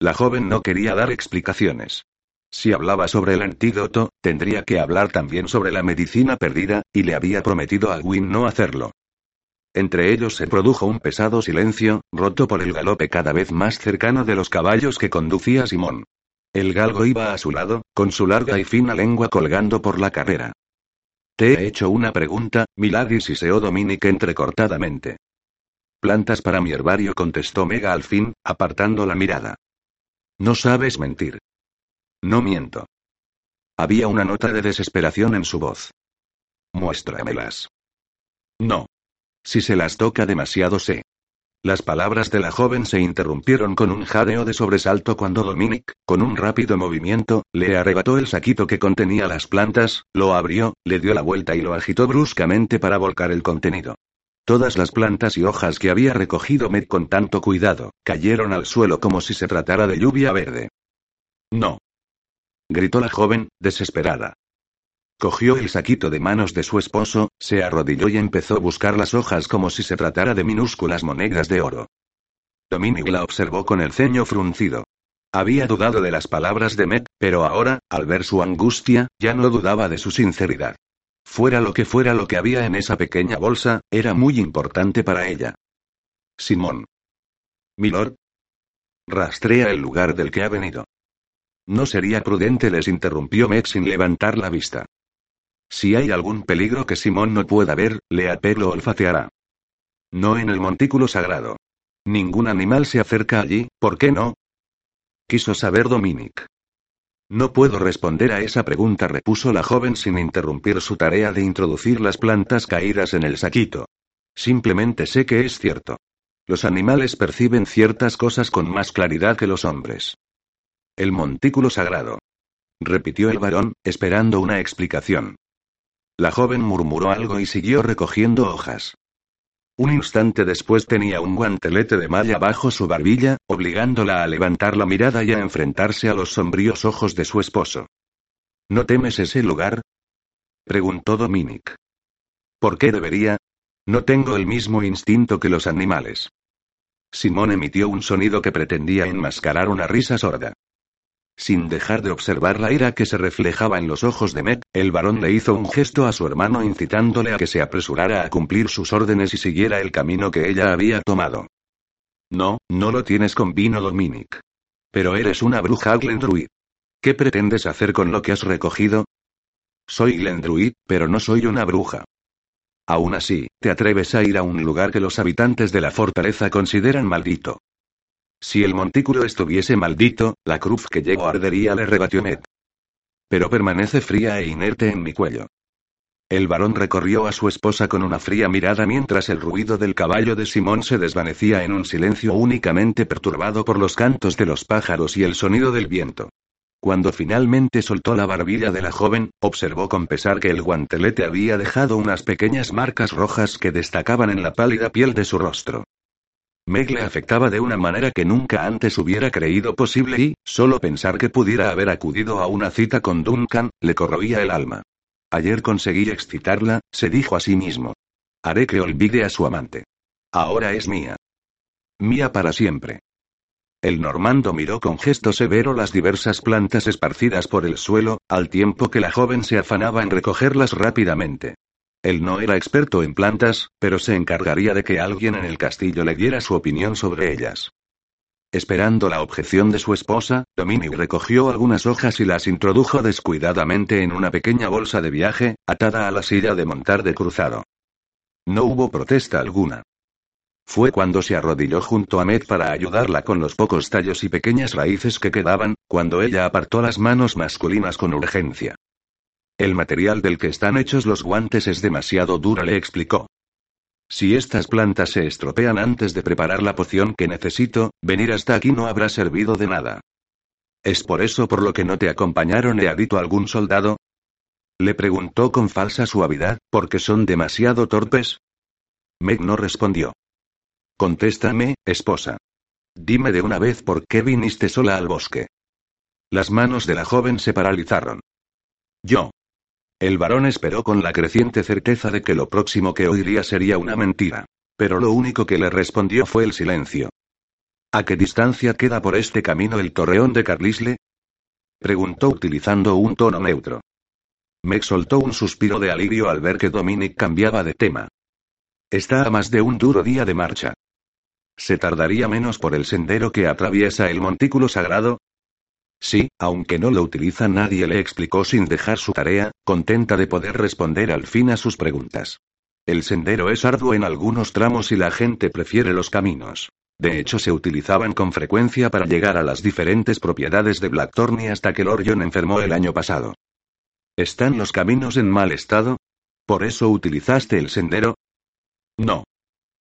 La joven no quería dar explicaciones. Si hablaba sobre el antídoto, tendría que hablar también sobre la medicina perdida, y le había prometido a Gwyn no hacerlo. Entre ellos se produjo un pesado silencio, roto por el galope cada vez más cercano de los caballos que conducía Simón. El galgo iba a su lado, con su larga y fina lengua colgando por la carrera. Te he hecho una pregunta, Milady siseó Dominic entrecortadamente. Plantas para mi herbario, contestó Mega al fin, apartando la mirada. No sabes mentir. No miento. Había una nota de desesperación en su voz. Muéstramelas. No. Si se las toca demasiado sé. Las palabras de la joven se interrumpieron con un jadeo de sobresalto cuando Dominic, con un rápido movimiento, le arrebató el saquito que contenía las plantas, lo abrió, le dio la vuelta y lo agitó bruscamente para volcar el contenido. Todas las plantas y hojas que había recogido Med con tanto cuidado, cayeron al suelo como si se tratara de lluvia verde. No. Gritó la joven, desesperada. Cogió el saquito de manos de su esposo, se arrodilló y empezó a buscar las hojas como si se tratara de minúsculas monedas de oro. Dominic la observó con el ceño fruncido. Había dudado de las palabras de Met, pero ahora, al ver su angustia, ya no dudaba de su sinceridad. Fuera lo que fuera lo que había en esa pequeña bolsa, era muy importante para ella. Simón. Milord. Rastrea el lugar del que ha venido. No sería prudente, les interrumpió Meg sin levantar la vista. Si hay algún peligro que Simón no pueda ver, Leapé lo olfateará. No en el montículo sagrado. Ningún animal se acerca allí, ¿por qué no? Quiso saber Dominic. No puedo responder a esa pregunta, repuso la joven sin interrumpir su tarea de introducir las plantas caídas en el saquito. Simplemente sé que es cierto. Los animales perciben ciertas cosas con más claridad que los hombres. El montículo sagrado. Repitió el varón, esperando una explicación. La joven murmuró algo y siguió recogiendo hojas. Un instante después tenía un guantelete de malla bajo su barbilla, obligándola a levantar la mirada y a enfrentarse a los sombríos ojos de su esposo. ¿No temes ese lugar? preguntó Dominic. ¿Por qué debería? No tengo el mismo instinto que los animales. Simón emitió un sonido que pretendía enmascarar una risa sorda. Sin dejar de observar la ira que se reflejaba en los ojos de Met, el varón le hizo un gesto a su hermano incitándole a que se apresurara a cumplir sus órdenes y siguiera el camino que ella había tomado. No, no lo tienes con vino, Dominic. Pero eres una bruja Glendruid. ¿Qué pretendes hacer con lo que has recogido? Soy Glendruid, pero no soy una bruja. Aún así, te atreves a ir a un lugar que los habitantes de la fortaleza consideran maldito. Si el montículo estuviese maldito, la cruz que llevo ardería, le rebatió Ned. Pero permanece fría e inerte en mi cuello. El varón recorrió a su esposa con una fría mirada mientras el ruido del caballo de Simón se desvanecía en un silencio únicamente perturbado por los cantos de los pájaros y el sonido del viento. Cuando finalmente soltó la barbilla de la joven, observó con pesar que el guantelete había dejado unas pequeñas marcas rojas que destacaban en la pálida piel de su rostro. Meg le afectaba de una manera que nunca antes hubiera creído posible y, solo pensar que pudiera haber acudido a una cita con Duncan, le corroía el alma. Ayer conseguí excitarla, se dijo a sí mismo. Haré que olvide a su amante. Ahora es mía. Mía para siempre. El normando miró con gesto severo las diversas plantas esparcidas por el suelo, al tiempo que la joven se afanaba en recogerlas rápidamente. Él no era experto en plantas, pero se encargaría de que alguien en el castillo le diera su opinión sobre ellas. Esperando la objeción de su esposa, Dominic recogió algunas hojas y las introdujo descuidadamente en una pequeña bolsa de viaje, atada a la silla de montar de cruzado. No hubo protesta alguna. Fue cuando se arrodilló junto a Med para ayudarla con los pocos tallos y pequeñas raíces que quedaban, cuando ella apartó las manos masculinas con urgencia. El material del que están hechos los guantes es demasiado duro, le explicó. Si estas plantas se estropean antes de preparar la poción que necesito, venir hasta aquí no habrá servido de nada. ¿Es por eso por lo que no te acompañaron Eadito algún soldado? Le preguntó con falsa suavidad, ¿porque son demasiado torpes? Meg no respondió. Contéstame, esposa. Dime de una vez por qué viniste sola al bosque. Las manos de la joven se paralizaron. Yo. El varón esperó con la creciente certeza de que lo próximo que oiría sería una mentira. Pero lo único que le respondió fue el silencio. ¿A qué distancia queda por este camino el torreón de Carlisle? Preguntó utilizando un tono neutro. Meg soltó un suspiro de alivio al ver que Dominic cambiaba de tema. Está a más de un duro día de marcha. ¿Se tardaría menos por el sendero que atraviesa el montículo sagrado? Sí, aunque no lo utiliza nadie le explicó sin dejar su tarea, contenta de poder responder al fin a sus preguntas. El sendero es arduo en algunos tramos y la gente prefiere los caminos. De hecho, se utilizaban con frecuencia para llegar a las diferentes propiedades de Blackthorne hasta que Lorion enfermó el año pasado. ¿Están los caminos en mal estado? ¿Por eso utilizaste el sendero? No.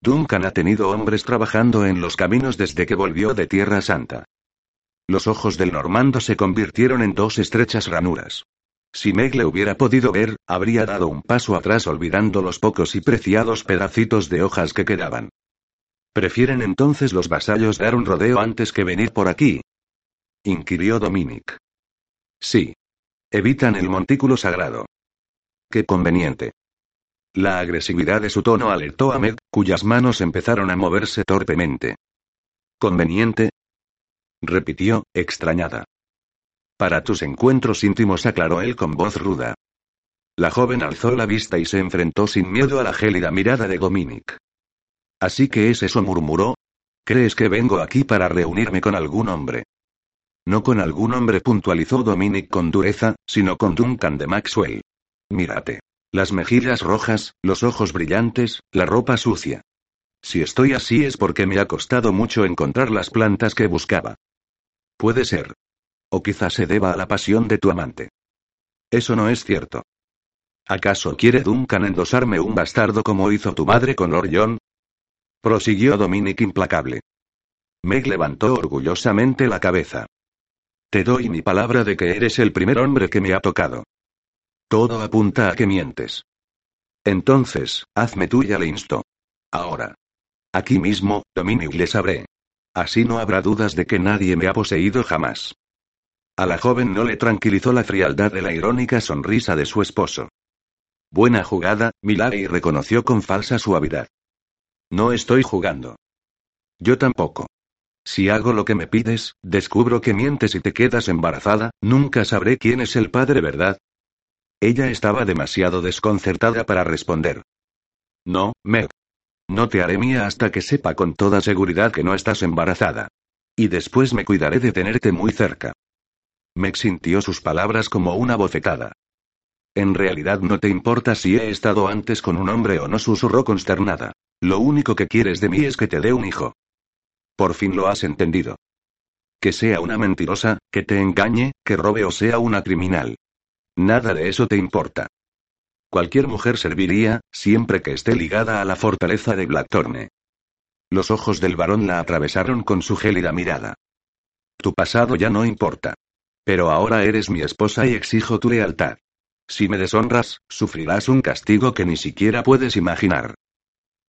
Duncan ha tenido hombres trabajando en los caminos desde que volvió de Tierra Santa. Los ojos del normando se convirtieron en dos estrechas ranuras. Si Meg le hubiera podido ver, habría dado un paso atrás olvidando los pocos y preciados pedacitos de hojas que quedaban. ¿Prefieren entonces los vasallos dar un rodeo antes que venir por aquí? inquirió Dominic. Sí. Evitan el montículo sagrado. Qué conveniente. La agresividad de su tono alertó a Meg, cuyas manos empezaron a moverse torpemente. ¿Conveniente? Repitió, extrañada. Para tus encuentros íntimos, aclaró él con voz ruda. La joven alzó la vista y se enfrentó sin miedo a la gélida mirada de Dominic. Así que es eso, murmuró. ¿Crees que vengo aquí para reunirme con algún hombre? No con algún hombre, puntualizó Dominic con dureza, sino con Duncan de Maxwell. Mírate. Las mejillas rojas, los ojos brillantes, la ropa sucia. Si estoy así es porque me ha costado mucho encontrar las plantas que buscaba. Puede ser. O quizás se deba a la pasión de tu amante. Eso no es cierto. ¿Acaso quiere Duncan endosarme un bastardo como hizo tu madre con Lord John? Prosiguió Dominic implacable. Meg levantó orgullosamente la cabeza. Te doy mi palabra de que eres el primer hombre que me ha tocado. Todo apunta a que mientes. Entonces, hazme tuya, le instó. Ahora. Aquí mismo, Dominic le sabré. Así no habrá dudas de que nadie me ha poseído jamás. A la joven no le tranquilizó la frialdad de la irónica sonrisa de su esposo. Buena jugada, Milady reconoció con falsa suavidad. No estoy jugando. Yo tampoco. Si hago lo que me pides, descubro que mientes y te quedas embarazada, nunca sabré quién es el padre, ¿verdad? Ella estaba demasiado desconcertada para responder. No, Meg. No te haré mía hasta que sepa con toda seguridad que no estás embarazada. Y después me cuidaré de tenerte muy cerca. Meg sintió sus palabras como una bofetada. En realidad no te importa si he estado antes con un hombre o no, susurró consternada. Lo único que quieres de mí es que te dé un hijo. Por fin lo has entendido. Que sea una mentirosa, que te engañe, que robe o sea una criminal. Nada de eso te importa. Cualquier mujer serviría, siempre que esté ligada a la fortaleza de Blackthorne. Los ojos del varón la atravesaron con su gélida mirada. Tu pasado ya no importa. Pero ahora eres mi esposa y exijo tu lealtad. Si me deshonras, sufrirás un castigo que ni siquiera puedes imaginar.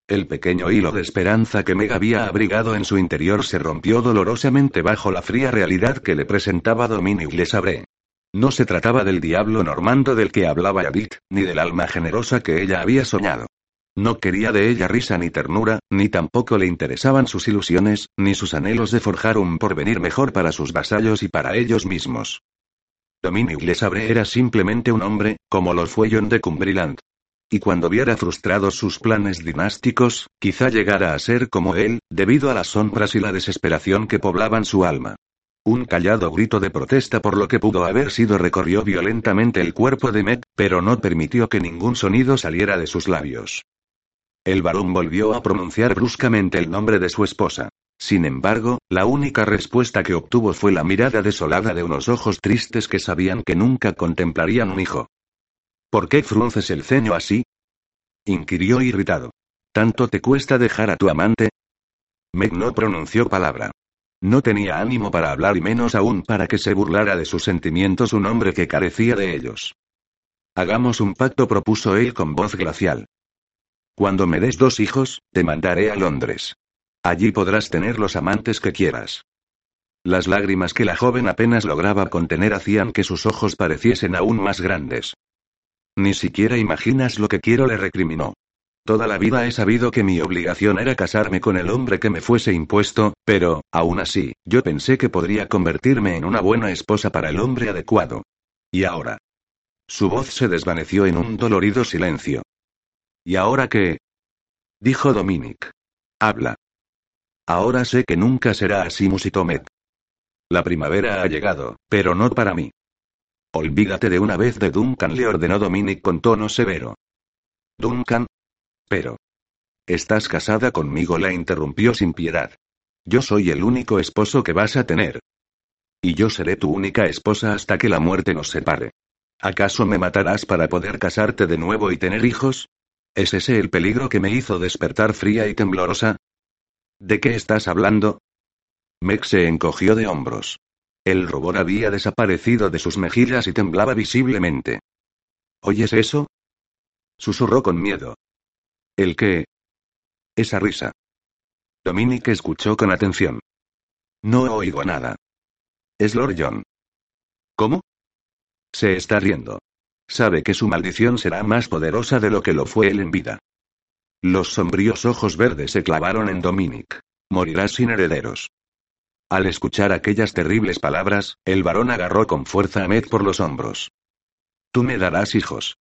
El pequeño hilo de esperanza que Meg había abrigado en su interior se rompió dolorosamente bajo la fría realidad que le presentaba Dominic Lesabre. No se trataba del diablo normando del que hablaba Edith, ni del alma generosa que ella había soñado. No quería de ella risa ni ternura, ni tampoco le interesaban sus ilusiones, ni sus anhelos de forjar un porvenir mejor para sus vasallos y para ellos mismos. Dominic Lesabre era simplemente un hombre, como los fue John de Cumbriland. Y cuando viera frustrados sus planes dinásticos, quizá llegara a ser como él, debido a las sombras y la desesperación que poblaban su alma. Un callado grito de protesta por lo que pudo haber sido recorrió violentamente el cuerpo de Meg, pero no permitió que ningún sonido saliera de sus labios. El varón volvió a pronunciar bruscamente el nombre de su esposa. Sin embargo, la única respuesta que obtuvo fue la mirada desolada de unos ojos tristes que sabían que nunca contemplarían un hijo. ¿Por qué frunces el ceño así? inquirió irritado. ¿Tanto te cuesta dejar a tu amante? Meg no pronunció palabra. No tenía ánimo para hablar y menos aún para que se burlara de sus sentimientos un hombre que carecía de ellos. Hagamos un pacto, propuso él con voz glacial. Cuando me des dos hijos, te mandaré a Londres. Allí podrás tener los amantes que quieras. Las lágrimas que la joven apenas lograba contener hacían que sus ojos pareciesen aún más grandes. Ni siquiera imaginas lo que quiero, le recriminó. Toda la vida he sabido que mi obligación era casarme con el hombre que me fuese impuesto, pero, aún así, yo pensé que podría convertirme en una buena esposa para el hombre adecuado. ¿Y ahora? Su voz se desvaneció en un dolorido silencio. ¿Y ahora qué? dijo Dominic. Habla. Ahora sé que nunca será así, musitó La primavera ha llegado, pero no para mí. Olvídate de una vez de Duncan, le ordenó Dominic con tono severo. Duncan. Pero. Estás casada conmigo, la interrumpió sin piedad. Yo soy el único esposo que vas a tener. Y yo seré tu única esposa hasta que la muerte nos separe. ¿Acaso me matarás para poder casarte de nuevo y tener hijos? ¿Es ese el peligro que me hizo despertar fría y temblorosa? ¿De qué estás hablando? Meg se encogió de hombros. El rubor había desaparecido de sus mejillas y temblaba visiblemente. ¿Oyes eso? Susurró con miedo. ¿El qué? Esa risa. Dominic escuchó con atención. No oigo nada. Es Lord John. ¿Cómo? Se está riendo. Sabe que su maldición será más poderosa de lo que lo fue él en vida. Los sombríos ojos verdes se clavaron en Dominic. Morirás sin herederos. Al escuchar aquellas terribles palabras, el varón agarró con fuerza a Med por los hombros. Tú me darás hijos.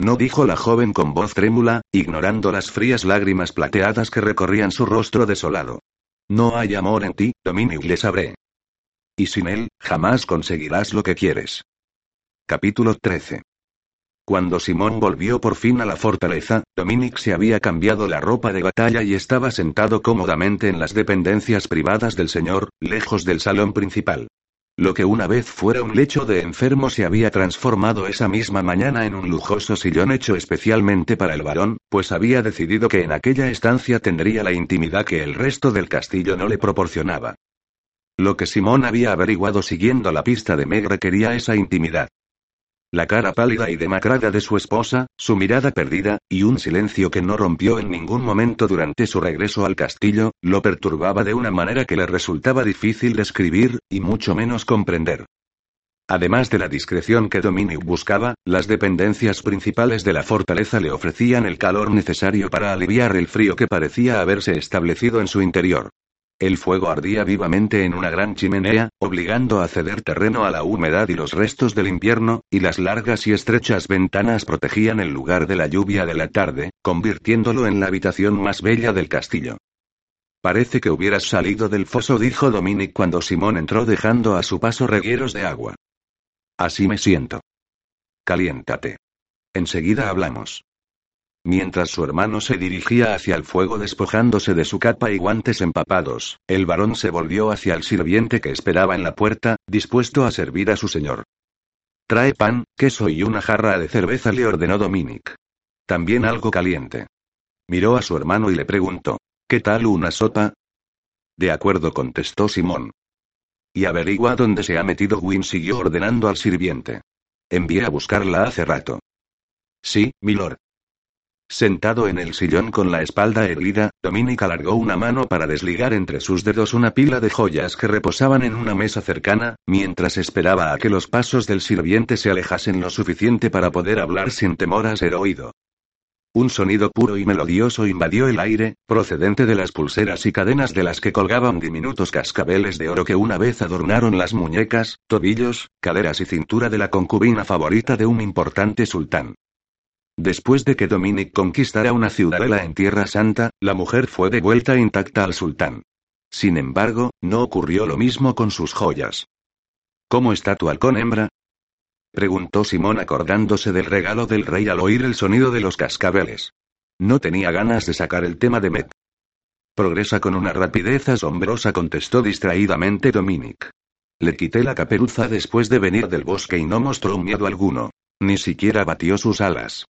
No dijo la joven con voz trémula, ignorando las frías lágrimas plateadas que recorrían su rostro desolado. No hay amor en ti, Dominic le sabré. Y sin él, jamás conseguirás lo que quieres. Capítulo 13. Cuando Simón volvió por fin a la fortaleza, Dominic se había cambiado la ropa de batalla y estaba sentado cómodamente en las dependencias privadas del señor, lejos del salón principal. Lo que una vez fuera un lecho de enfermo se había transformado esa misma mañana en un lujoso sillón hecho especialmente para el varón, pues había decidido que en aquella estancia tendría la intimidad que el resto del castillo no le proporcionaba. Lo que Simón había averiguado siguiendo la pista de Meg requería esa intimidad. La cara pálida y demacrada de su esposa, su mirada perdida, y un silencio que no rompió en ningún momento durante su regreso al castillo, lo perturbaba de una manera que le resultaba difícil describir, y mucho menos comprender. Además de la discreción que Dominic buscaba, las dependencias principales de la fortaleza le ofrecían el calor necesario para aliviar el frío que parecía haberse establecido en su interior. El fuego ardía vivamente en una gran chimenea, obligando a ceder terreno a la humedad y los restos del invierno, y las largas y estrechas ventanas protegían el lugar de la lluvia de la tarde, convirtiéndolo en la habitación más bella del castillo. Parece que hubieras salido del foso, dijo Dominic cuando Simón entró dejando a su paso regueros de agua. Así me siento. Caliéntate. Enseguida hablamos. Mientras su hermano se dirigía hacia el fuego despojándose de su capa y guantes empapados, el varón se volvió hacia el sirviente que esperaba en la puerta, dispuesto a servir a su señor. Trae pan, queso y una jarra de cerveza, le ordenó Dominic. También algo caliente. Miró a su hermano y le preguntó, ¿qué tal una sopa? De acuerdo, contestó Simón. Y averigua dónde se ha metido Win, siguió ordenando al sirviente. Envié a buscarla hace rato. Sí, milord. Sentado en el sillón con la espalda herida, Dominic alargó una mano para desligar entre sus dedos una pila de joyas que reposaban en una mesa cercana, mientras esperaba a que los pasos del sirviente se alejasen lo suficiente para poder hablar sin temor a ser oído. Un sonido puro y melodioso invadió el aire, procedente de las pulseras y cadenas de las que colgaban diminutos cascabeles de oro que una vez adornaron las muñecas, tobillos, caderas y cintura de la concubina favorita de un importante sultán. Después de que Dominic conquistara una ciudadela en Tierra Santa, la mujer fue devuelta intacta al sultán. Sin embargo, no ocurrió lo mismo con sus joyas. ¿Cómo está tu halcón hembra? preguntó Simón acordándose del regalo del rey al oír el sonido de los cascabeles. No tenía ganas de sacar el tema de Met. Progresa con una rapidez asombrosa, contestó distraídamente Dominic. Le quité la caperuza después de venir del bosque y no mostró miedo alguno. Ni siquiera batió sus alas.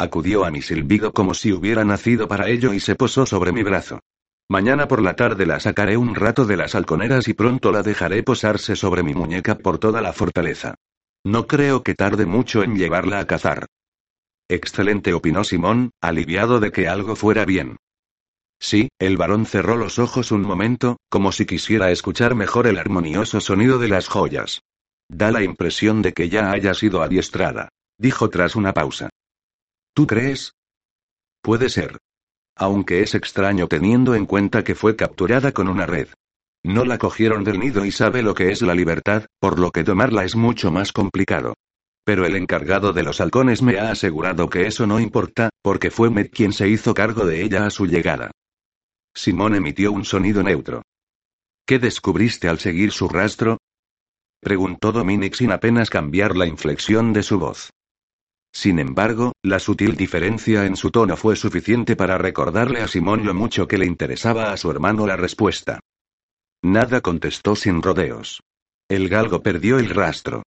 Acudió a mi silbido como si hubiera nacido para ello y se posó sobre mi brazo. Mañana por la tarde la sacaré un rato de las halconeras y pronto la dejaré posarse sobre mi muñeca por toda la fortaleza. No creo que tarde mucho en llevarla a cazar. Excelente, opinó Simón, aliviado de que algo fuera bien. Sí, el varón cerró los ojos un momento, como si quisiera escuchar mejor el armonioso sonido de las joyas. Da la impresión de que ya haya sido adiestrada, dijo tras una pausa. ¿Tú crees? Puede ser. Aunque es extraño teniendo en cuenta que fue capturada con una red. No la cogieron del nido y sabe lo que es la libertad, por lo que tomarla es mucho más complicado. Pero el encargado de los halcones me ha asegurado que eso no importa, porque fue Med quien se hizo cargo de ella a su llegada. Simón emitió un sonido neutro. ¿Qué descubriste al seguir su rastro? Preguntó Dominic sin apenas cambiar la inflexión de su voz. Sin embargo, la sutil diferencia en su tono fue suficiente para recordarle a Simón lo mucho que le interesaba a su hermano la respuesta. Nada contestó sin rodeos. El galgo perdió el rastro.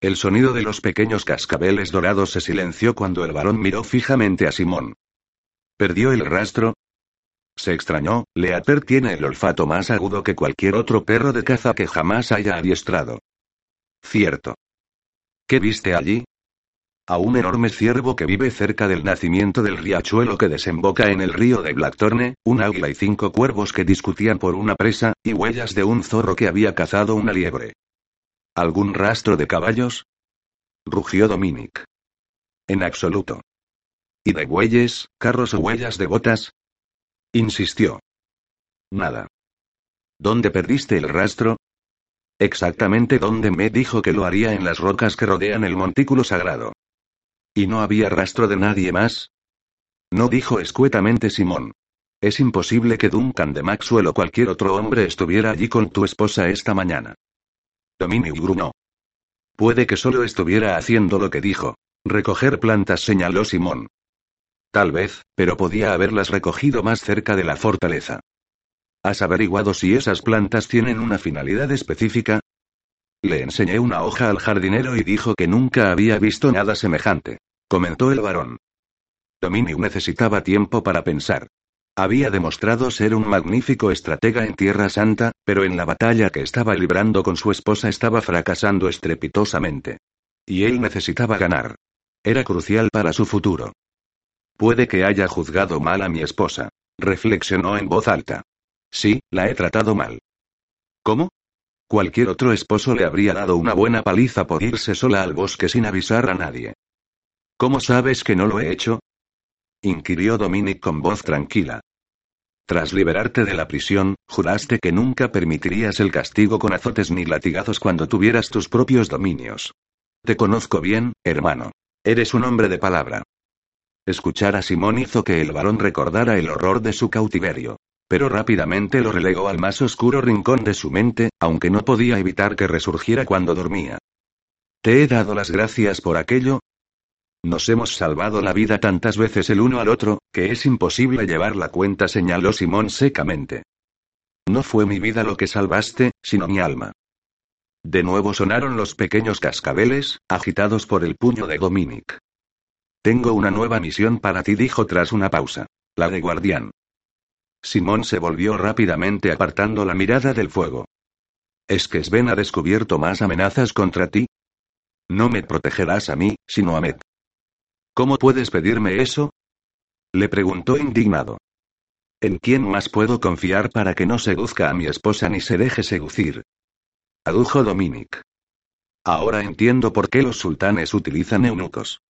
El sonido de los pequeños cascabeles dorados se silenció cuando el varón miró fijamente a Simón. ¿Perdió el rastro? Se extrañó, Leaper tiene el olfato más agudo que cualquier otro perro de caza que jamás haya adiestrado. Cierto. ¿Qué viste allí? A un enorme ciervo que vive cerca del nacimiento del riachuelo que desemboca en el río de Blackthorne, un águila y cinco cuervos que discutían por una presa, y huellas de un zorro que había cazado una liebre. ¿Algún rastro de caballos? rugió Dominic. En absoluto. ¿Y de bueyes, carros o huellas de botas? insistió. Nada. ¿Dónde perdiste el rastro? Exactamente donde me dijo que lo haría en las rocas que rodean el montículo sagrado. ¿Y no había rastro de nadie más? No dijo escuetamente Simón. Es imposible que Duncan de Maxwell o cualquier otro hombre estuviera allí con tu esposa esta mañana. Dominic gruñó. Puede que solo estuviera haciendo lo que dijo. Recoger plantas, señaló Simón. Tal vez, pero podía haberlas recogido más cerca de la fortaleza. ¿Has averiguado si esas plantas tienen una finalidad específica? Le enseñé una hoja al jardinero y dijo que nunca había visto nada semejante. Comentó el varón. Dominic necesitaba tiempo para pensar. Había demostrado ser un magnífico estratega en Tierra Santa, pero en la batalla que estaba librando con su esposa estaba fracasando estrepitosamente. Y él necesitaba ganar. Era crucial para su futuro. Puede que haya juzgado mal a mi esposa. Reflexionó en voz alta. Sí, la he tratado mal. ¿Cómo? Cualquier otro esposo le habría dado una buena paliza por irse sola al bosque sin avisar a nadie. ¿Cómo sabes que no lo he hecho? inquirió Dominic con voz tranquila. Tras liberarte de la prisión, juraste que nunca permitirías el castigo con azotes ni latigazos cuando tuvieras tus propios dominios. Te conozco bien, hermano. Eres un hombre de palabra. Escuchar a Simón hizo que el varón recordara el horror de su cautiverio. Pero rápidamente lo relegó al más oscuro rincón de su mente, aunque no podía evitar que resurgiera cuando dormía. Te he dado las gracias por aquello, nos hemos salvado la vida tantas veces el uno al otro, que es imposible llevar la cuenta, señaló Simón secamente. No fue mi vida lo que salvaste, sino mi alma. De nuevo sonaron los pequeños cascabeles, agitados por el puño de Dominic. Tengo una nueva misión para ti, dijo tras una pausa. La de guardián. Simón se volvió rápidamente apartando la mirada del fuego. ¿Es que Sven ha descubierto más amenazas contra ti? No me protegerás a mí, sino a Met. ¿Cómo puedes pedirme eso? Le preguntó indignado. ¿En quién más puedo confiar para que no seduzca a mi esposa ni se deje seducir? Adujo Dominic. Ahora entiendo por qué los sultanes utilizan eunucos.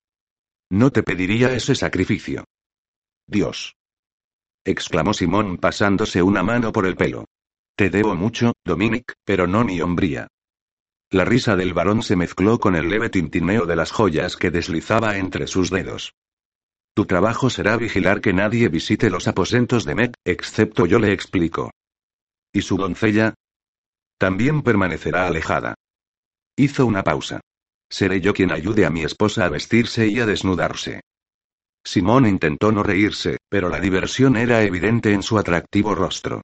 No te pediría ese sacrificio. Dios. Exclamó Simón pasándose una mano por el pelo. Te debo mucho, Dominic, pero no mi hombría. La risa del varón se mezcló con el leve tintineo de las joyas que deslizaba entre sus dedos. Tu trabajo será vigilar que nadie visite los aposentos de Meg, excepto yo le explico. ¿Y su doncella? También permanecerá alejada. Hizo una pausa. Seré yo quien ayude a mi esposa a vestirse y a desnudarse. Simón intentó no reírse, pero la diversión era evidente en su atractivo rostro.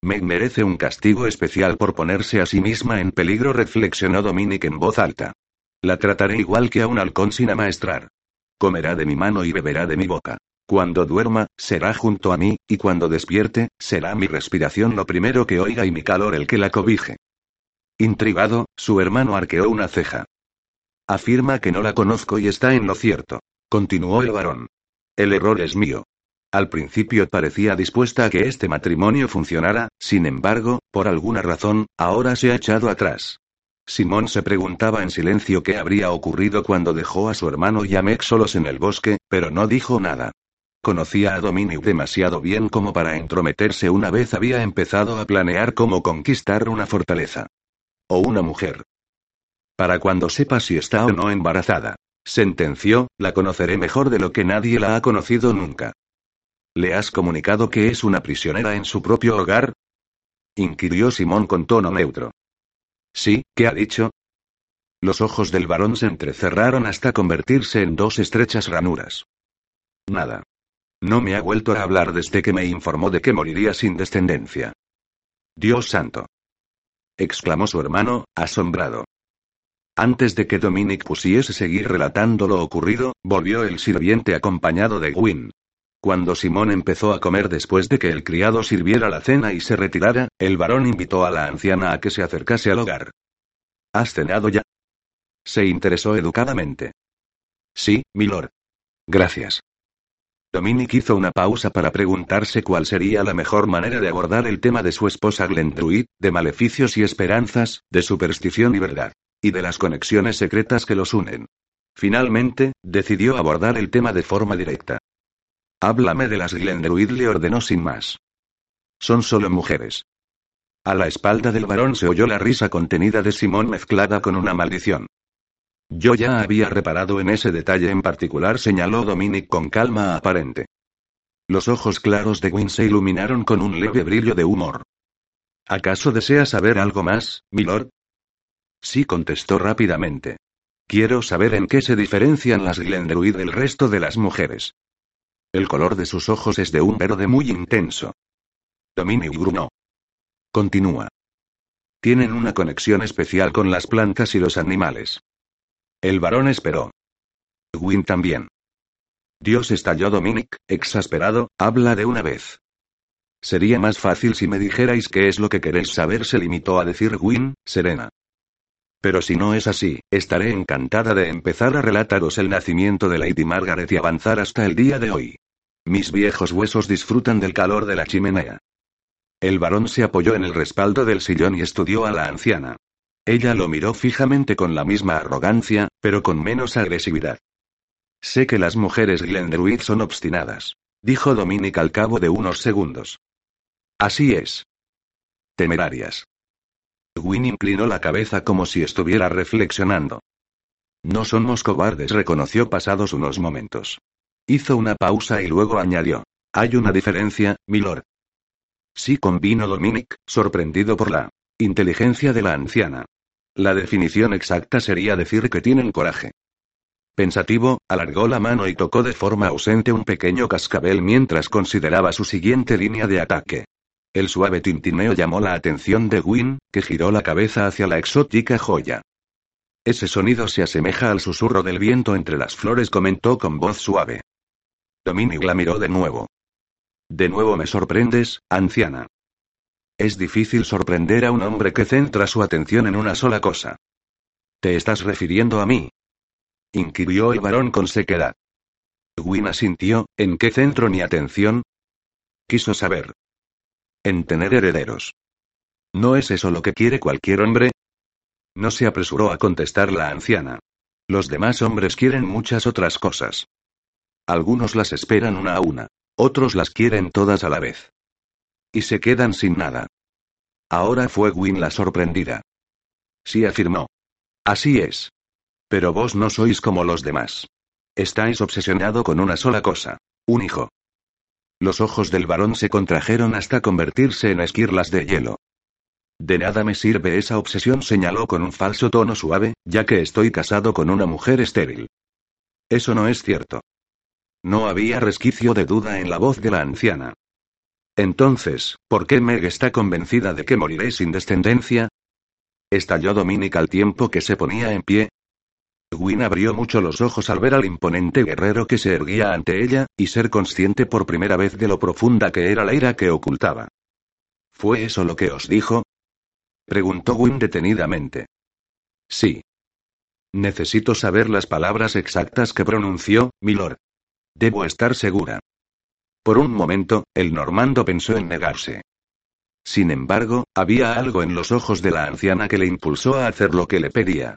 Meg merece un castigo especial por ponerse a sí misma en peligro, reflexionó Dominic en voz alta. La trataré igual que a un halcón sin amaestrar. Comerá de mi mano y beberá de mi boca. Cuando duerma, será junto a mí, y cuando despierte, será mi respiración lo primero que oiga y mi calor el que la cobije. Intrigado, su hermano arqueó una ceja. Afirma que no la conozco y está en lo cierto. Continuó el varón. El error es mío. Al principio parecía dispuesta a que este matrimonio funcionara, sin embargo, por alguna razón, ahora se ha echado atrás. Simón se preguntaba en silencio qué habría ocurrido cuando dejó a su hermano y a Meg solos en el bosque, pero no dijo nada. Conocía a Dominic demasiado bien como para entrometerse una vez había empezado a planear cómo conquistar una fortaleza. O una mujer. Para cuando sepa si está o no embarazada. Sentenció, la conoceré mejor de lo que nadie la ha conocido nunca. ¿Le has comunicado que es una prisionera en su propio hogar? inquirió Simón con tono neutro. Sí, ¿qué ha dicho? Los ojos del varón se entrecerraron hasta convertirse en dos estrechas ranuras. Nada. No me ha vuelto a hablar desde que me informó de que moriría sin descendencia. Dios santo. exclamó su hermano, asombrado. Antes de que Dominic pusiese seguir relatando lo ocurrido, volvió el sirviente acompañado de Gwyn. Cuando Simón empezó a comer después de que el criado sirviera la cena y se retirara, el varón invitó a la anciana a que se acercase al hogar. ¿Has cenado ya? Se interesó educadamente. Sí, milord. Gracias. Dominic hizo una pausa para preguntarse cuál sería la mejor manera de abordar el tema de su esposa Glendruid, de maleficios y esperanzas, de superstición y verdad, y de las conexiones secretas que los unen. Finalmente, decidió abordar el tema de forma directa. Háblame de las Glendruid, le ordenó sin más. Son solo mujeres. A la espalda del varón se oyó la risa contenida de Simón mezclada con una maldición. Yo ya había reparado en ese detalle en particular, señaló Dominic con calma aparente. Los ojos claros de Gwyn se iluminaron con un leve brillo de humor. ¿Acaso desea saber algo más, milord? Sí contestó rápidamente. Quiero saber en qué se diferencian las Glendruid del resto de las mujeres. El color de sus ojos es de un verde muy intenso. Dominic gruñó. Continúa. Tienen una conexión especial con las plantas y los animales. El varón esperó. Win también. Dios estalló Dominic, exasperado, habla de una vez. Sería más fácil si me dijerais qué es lo que queréis saber, se limitó a decir Win, serena. Pero si no es así, estaré encantada de empezar a relataros el nacimiento de Lady Margaret y avanzar hasta el día de hoy. Mis viejos huesos disfrutan del calor de la chimenea. El varón se apoyó en el respaldo del sillón y estudió a la anciana. Ella lo miró fijamente con la misma arrogancia, pero con menos agresividad. Sé que las mujeres Glendruid son obstinadas, dijo Dominic al cabo de unos segundos. Así es. Temerarias. Win inclinó la cabeza como si estuviera reflexionando. No somos cobardes, reconoció pasados unos momentos. Hizo una pausa y luego añadió. Hay una diferencia, milord. Sí convino Dominic, sorprendido por la inteligencia de la anciana. La definición exacta sería decir que tienen coraje. Pensativo, alargó la mano y tocó de forma ausente un pequeño cascabel mientras consideraba su siguiente línea de ataque. El suave tintineo llamó la atención de Gwyn, que giró la cabeza hacia la exótica joya. Ese sonido se asemeja al susurro del viento entre las flores, comentó con voz suave. Dominic la miró de nuevo. De nuevo me sorprendes, anciana. Es difícil sorprender a un hombre que centra su atención en una sola cosa. ¿Te estás refiriendo a mí? inquirió el varón con sequedad. Gwyn asintió, ¿en qué centro ni atención? Quiso saber. En tener herederos. ¿No es eso lo que quiere cualquier hombre? No se apresuró a contestar la anciana. Los demás hombres quieren muchas otras cosas. Algunos las esperan una a una. Otros las quieren todas a la vez. Y se quedan sin nada. Ahora fue Gwyn la sorprendida. Sí afirmó. Así es. Pero vos no sois como los demás. Estáis obsesionado con una sola cosa. Un hijo. Los ojos del varón se contrajeron hasta convertirse en esquirlas de hielo. De nada me sirve esa obsesión, señaló con un falso tono suave, ya que estoy casado con una mujer estéril. Eso no es cierto. No había resquicio de duda en la voz de la anciana. Entonces, ¿por qué Meg está convencida de que moriré sin descendencia? Estalló Dominic al tiempo que se ponía en pie, Gwyn abrió mucho los ojos al ver al imponente guerrero que se erguía ante ella, y ser consciente por primera vez de lo profunda que era la ira que ocultaba. ¿Fue eso lo que os dijo? preguntó Gwyn detenidamente. Sí. Necesito saber las palabras exactas que pronunció, milord. Debo estar segura. Por un momento, el normando pensó en negarse. Sin embargo, había algo en los ojos de la anciana que le impulsó a hacer lo que le pedía.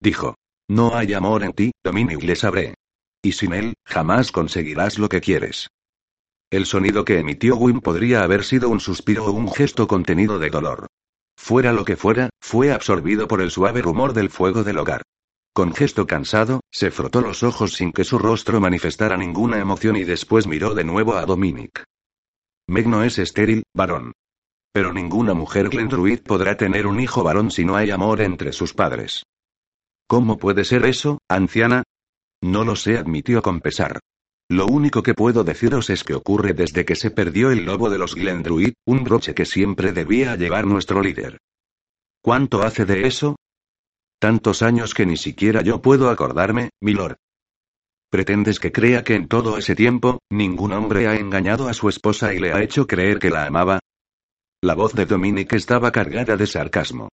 Dijo. No hay amor en ti, Dominic le sabré. Y sin él, jamás conseguirás lo que quieres. El sonido que emitió Wim podría haber sido un suspiro o un gesto contenido de dolor. Fuera lo que fuera, fue absorbido por el suave rumor del fuego del hogar. Con gesto cansado, se frotó los ojos sin que su rostro manifestara ninguna emoción y después miró de nuevo a Dominic. Meg no es estéril, varón. Pero ninguna mujer Glendruid podrá tener un hijo varón si no hay amor entre sus padres. ¿Cómo puede ser eso, anciana? No lo sé, admitió con pesar. Lo único que puedo deciros es que ocurre desde que se perdió el lobo de los Glendruid, un broche que siempre debía llevar nuestro líder. ¿Cuánto hace de eso? Tantos años que ni siquiera yo puedo acordarme, milord. ¿Pretendes que crea que en todo ese tiempo, ningún hombre ha engañado a su esposa y le ha hecho creer que la amaba? La voz de Dominic estaba cargada de sarcasmo.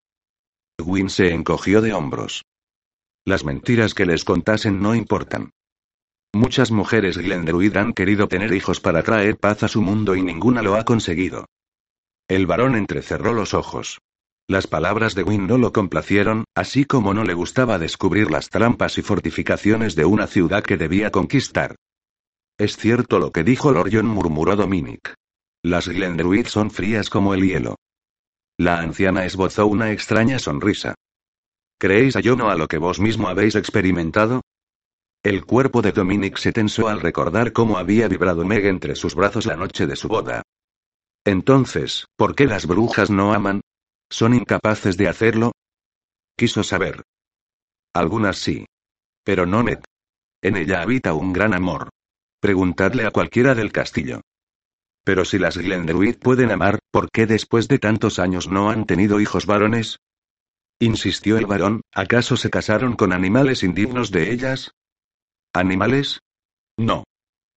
Win se encogió de hombros. Las mentiras que les contasen no importan. Muchas mujeres Glendruid han querido tener hijos para traer paz a su mundo y ninguna lo ha conseguido. El varón entrecerró los ojos. Las palabras de Wynne no lo complacieron, así como no le gustaba descubrir las trampas y fortificaciones de una ciudad que debía conquistar. Es cierto lo que dijo Lorion, murmuró Dominic. Las Glendruid son frías como el hielo. La anciana esbozó una extraña sonrisa. ¿Creéis a yo no a lo que vos mismo habéis experimentado? El cuerpo de Dominic se tensó al recordar cómo había vibrado Meg entre sus brazos la noche de su boda. Entonces, ¿por qué las brujas no aman? ¿Son incapaces de hacerlo? Quiso saber. Algunas sí. Pero no Ned. En ella habita un gran amor. Preguntadle a cualquiera del castillo. Pero si las Glendruid pueden amar, ¿por qué después de tantos años no han tenido hijos varones? Insistió el varón, ¿acaso se casaron con animales indignos de ellas? ¿Animales? No.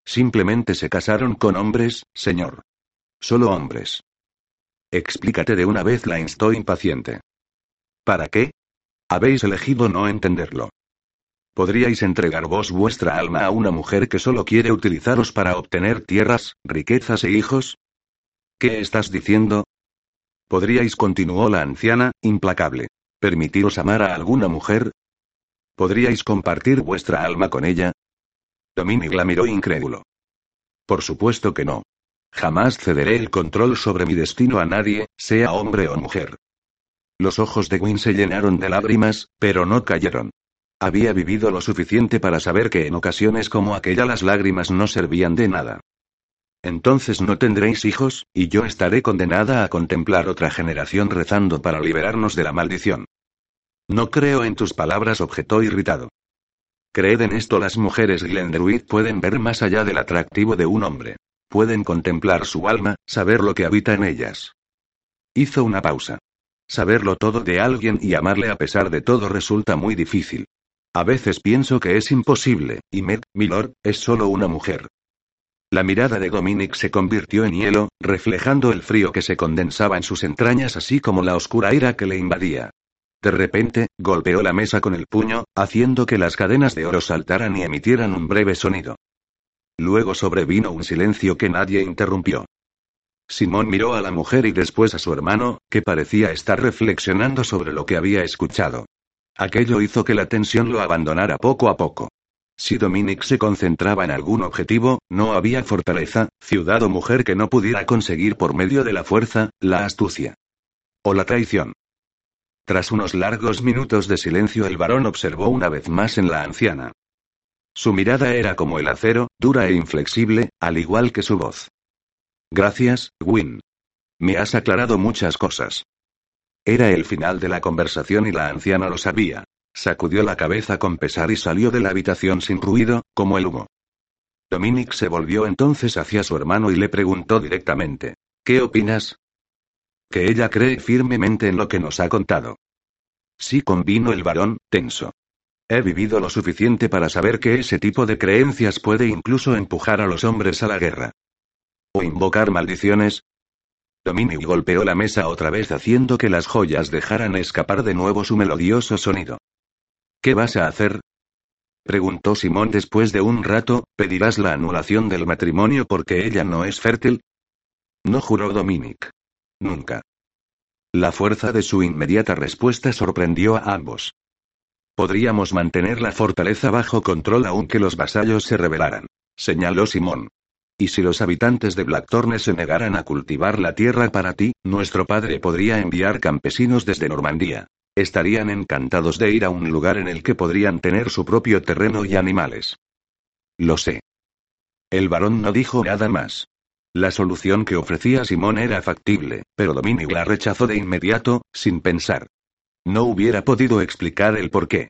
Simplemente se casaron con hombres, señor. Solo hombres. Explícate de una vez, la instó impaciente. ¿Para qué? Habéis elegido no entenderlo. ¿Podríais entregar vos vuestra alma a una mujer que solo quiere utilizaros para obtener tierras, riquezas e hijos? ¿Qué estás diciendo? ¿Podríais, continuó la anciana, implacable, permitiros amar a alguna mujer? ¿Podríais compartir vuestra alma con ella? Dominic la miró incrédulo. Por supuesto que no. Jamás cederé el control sobre mi destino a nadie, sea hombre o mujer. Los ojos de Gwyn se llenaron de lágrimas, pero no cayeron. Había vivido lo suficiente para saber que en ocasiones como aquella las lágrimas no servían de nada. Entonces no tendréis hijos, y yo estaré condenada a contemplar otra generación rezando para liberarnos de la maldición. No creo en tus palabras, objetó irritado. Creed en esto, las mujeres Glendruid pueden ver más allá del atractivo de un hombre. Pueden contemplar su alma, saber lo que habita en ellas. Hizo una pausa. Saberlo todo de alguien y amarle a pesar de todo resulta muy difícil. A veces pienso que es imposible, y Med, milord, es solo una mujer. La mirada de Dominic se convirtió en hielo, reflejando el frío que se condensaba en sus entrañas así como la oscura ira que le invadía. De repente, golpeó la mesa con el puño, haciendo que las cadenas de oro saltaran y emitieran un breve sonido. Luego sobrevino un silencio que nadie interrumpió. Simón miró a la mujer y después a su hermano, que parecía estar reflexionando sobre lo que había escuchado. Aquello hizo que la tensión lo abandonara poco a poco. Si Dominic se concentraba en algún objetivo, no había fortaleza, ciudad o mujer que no pudiera conseguir por medio de la fuerza, la astucia. O la traición. Tras unos largos minutos de silencio el varón observó una vez más en la anciana. Su mirada era como el acero, dura e inflexible, al igual que su voz. Gracias, Win. Me has aclarado muchas cosas. Era el final de la conversación y la anciana lo sabía. Sacudió la cabeza con pesar y salió de la habitación sin ruido, como el humo. Dominic se volvió entonces hacia su hermano y le preguntó directamente. ¿Qué opinas? Que ella cree firmemente en lo que nos ha contado. Sí convino el varón, tenso. He vivido lo suficiente para saber que ese tipo de creencias puede incluso empujar a los hombres a la guerra. O invocar maldiciones. Dominic golpeó la mesa otra vez haciendo que las joyas dejaran escapar de nuevo su melodioso sonido. ¿Qué vas a hacer? Preguntó Simón después de un rato, ¿pedirás la anulación del matrimonio porque ella no es fértil? No juró Dominic. Nunca. La fuerza de su inmediata respuesta sorprendió a ambos. Podríamos mantener la fortaleza bajo control aunque los vasallos se rebelaran, señaló Simón. Y si los habitantes de Blackthorne se negaran a cultivar la tierra para ti, nuestro padre podría enviar campesinos desde Normandía. Estarían encantados de ir a un lugar en el que podrían tener su propio terreno y animales. Lo sé. El varón no dijo nada más. La solución que ofrecía Simón era factible, pero Dominic la rechazó de inmediato, sin pensar. No hubiera podido explicar el por qué.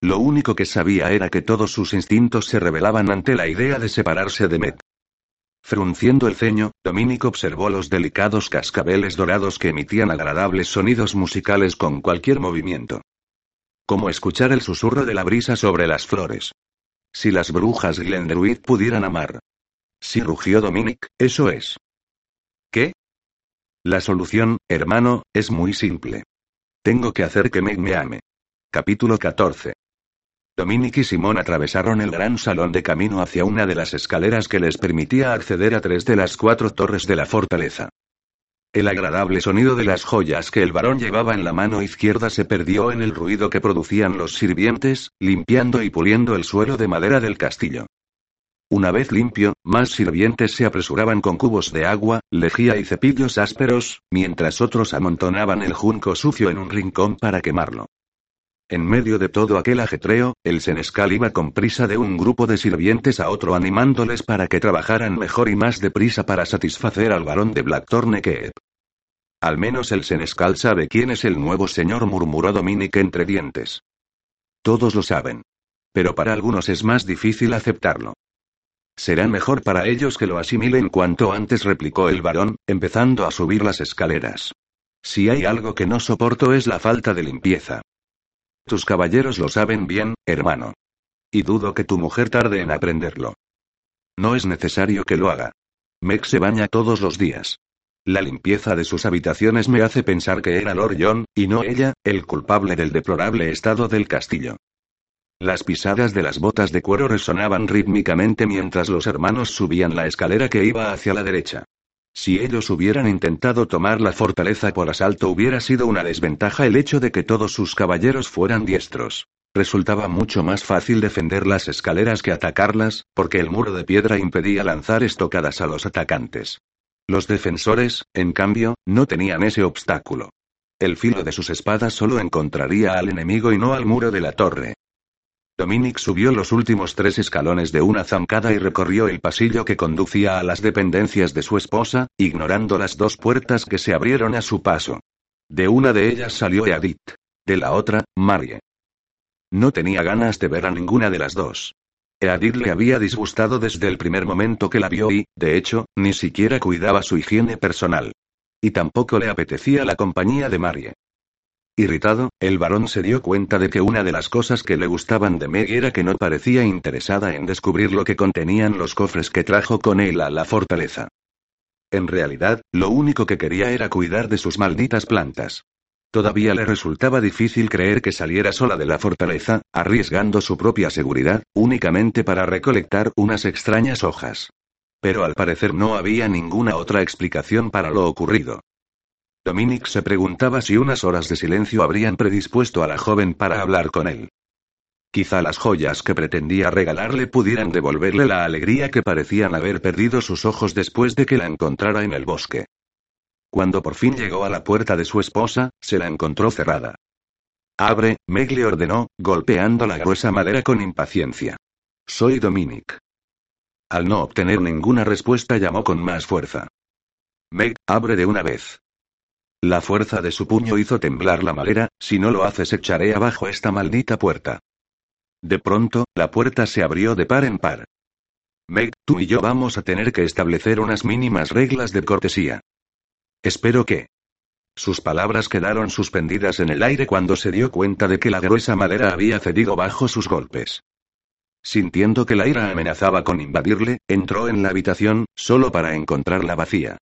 Lo único que sabía era que todos sus instintos se rebelaban ante la idea de separarse de Met. Frunciendo el ceño, Dominic observó los delicados cascabeles dorados que emitían agradables sonidos musicales con cualquier movimiento. Como escuchar el susurro de la brisa sobre las flores. Si las brujas Glendruid pudieran amar. Si rugió Dominic, eso es. ¿Qué? La solución, hermano, es muy simple. Tengo que hacer que Meg me ame. Capítulo 14. Dominic y Simón atravesaron el gran salón de camino hacia una de las escaleras que les permitía acceder a tres de las cuatro torres de la fortaleza. El agradable sonido de las joyas que el varón llevaba en la mano izquierda se perdió en el ruido que producían los sirvientes, limpiando y puliendo el suelo de madera del castillo. Una vez limpio, más sirvientes se apresuraban con cubos de agua, lejía y cepillos ásperos, mientras otros amontonaban el junco sucio en un rincón para quemarlo. En medio de todo aquel ajetreo, el senescal iba con prisa de un grupo de sirvientes a otro animándoles para que trabajaran mejor y más deprisa para satisfacer al varón de Blackthorne que Al menos el senescal sabe quién es el nuevo señor, murmuró Dominic entre dientes. Todos lo saben. Pero para algunos es más difícil aceptarlo. Será mejor para ellos que lo asimilen cuanto antes, replicó el varón, empezando a subir las escaleras. Si hay algo que no soporto es la falta de limpieza. Tus caballeros lo saben bien, hermano. Y dudo que tu mujer tarde en aprenderlo. No es necesario que lo haga. Meg se baña todos los días. La limpieza de sus habitaciones me hace pensar que era Lord John, y no ella, el culpable del deplorable estado del castillo. Las pisadas de las botas de cuero resonaban rítmicamente mientras los hermanos subían la escalera que iba hacia la derecha. Si ellos hubieran intentado tomar la fortaleza por asalto hubiera sido una desventaja el hecho de que todos sus caballeros fueran diestros. Resultaba mucho más fácil defender las escaleras que atacarlas, porque el muro de piedra impedía lanzar estocadas a los atacantes. Los defensores, en cambio, no tenían ese obstáculo. El filo de sus espadas solo encontraría al enemigo y no al muro de la torre. Dominic subió los últimos tres escalones de una zancada y recorrió el pasillo que conducía a las dependencias de su esposa, ignorando las dos puertas que se abrieron a su paso. De una de ellas salió Edith. De la otra, Marie. No tenía ganas de ver a ninguna de las dos. Edith le había disgustado desde el primer momento que la vio y, de hecho, ni siquiera cuidaba su higiene personal. Y tampoco le apetecía la compañía de Marie. Irritado, el varón se dio cuenta de que una de las cosas que le gustaban de Meg era que no parecía interesada en descubrir lo que contenían los cofres que trajo con él a la fortaleza. En realidad, lo único que quería era cuidar de sus malditas plantas. Todavía le resultaba difícil creer que saliera sola de la fortaleza, arriesgando su propia seguridad, únicamente para recolectar unas extrañas hojas. Pero al parecer no había ninguna otra explicación para lo ocurrido. Dominic se preguntaba si unas horas de silencio habrían predispuesto a la joven para hablar con él. Quizá las joyas que pretendía regalarle pudieran devolverle la alegría que parecían haber perdido sus ojos después de que la encontrara en el bosque. Cuando por fin llegó a la puerta de su esposa, se la encontró cerrada. Abre, Meg le ordenó, golpeando la gruesa madera con impaciencia. Soy Dominic. Al no obtener ninguna respuesta llamó con más fuerza. Meg, abre de una vez. La fuerza de su puño hizo temblar la madera, si no lo haces echaré abajo esta maldita puerta. De pronto, la puerta se abrió de par en par. Meg, tú y yo vamos a tener que establecer unas mínimas reglas de cortesía. Espero que... Sus palabras quedaron suspendidas en el aire cuando se dio cuenta de que la gruesa madera había cedido bajo sus golpes. Sintiendo que la ira amenazaba con invadirle, entró en la habitación, solo para encontrarla vacía.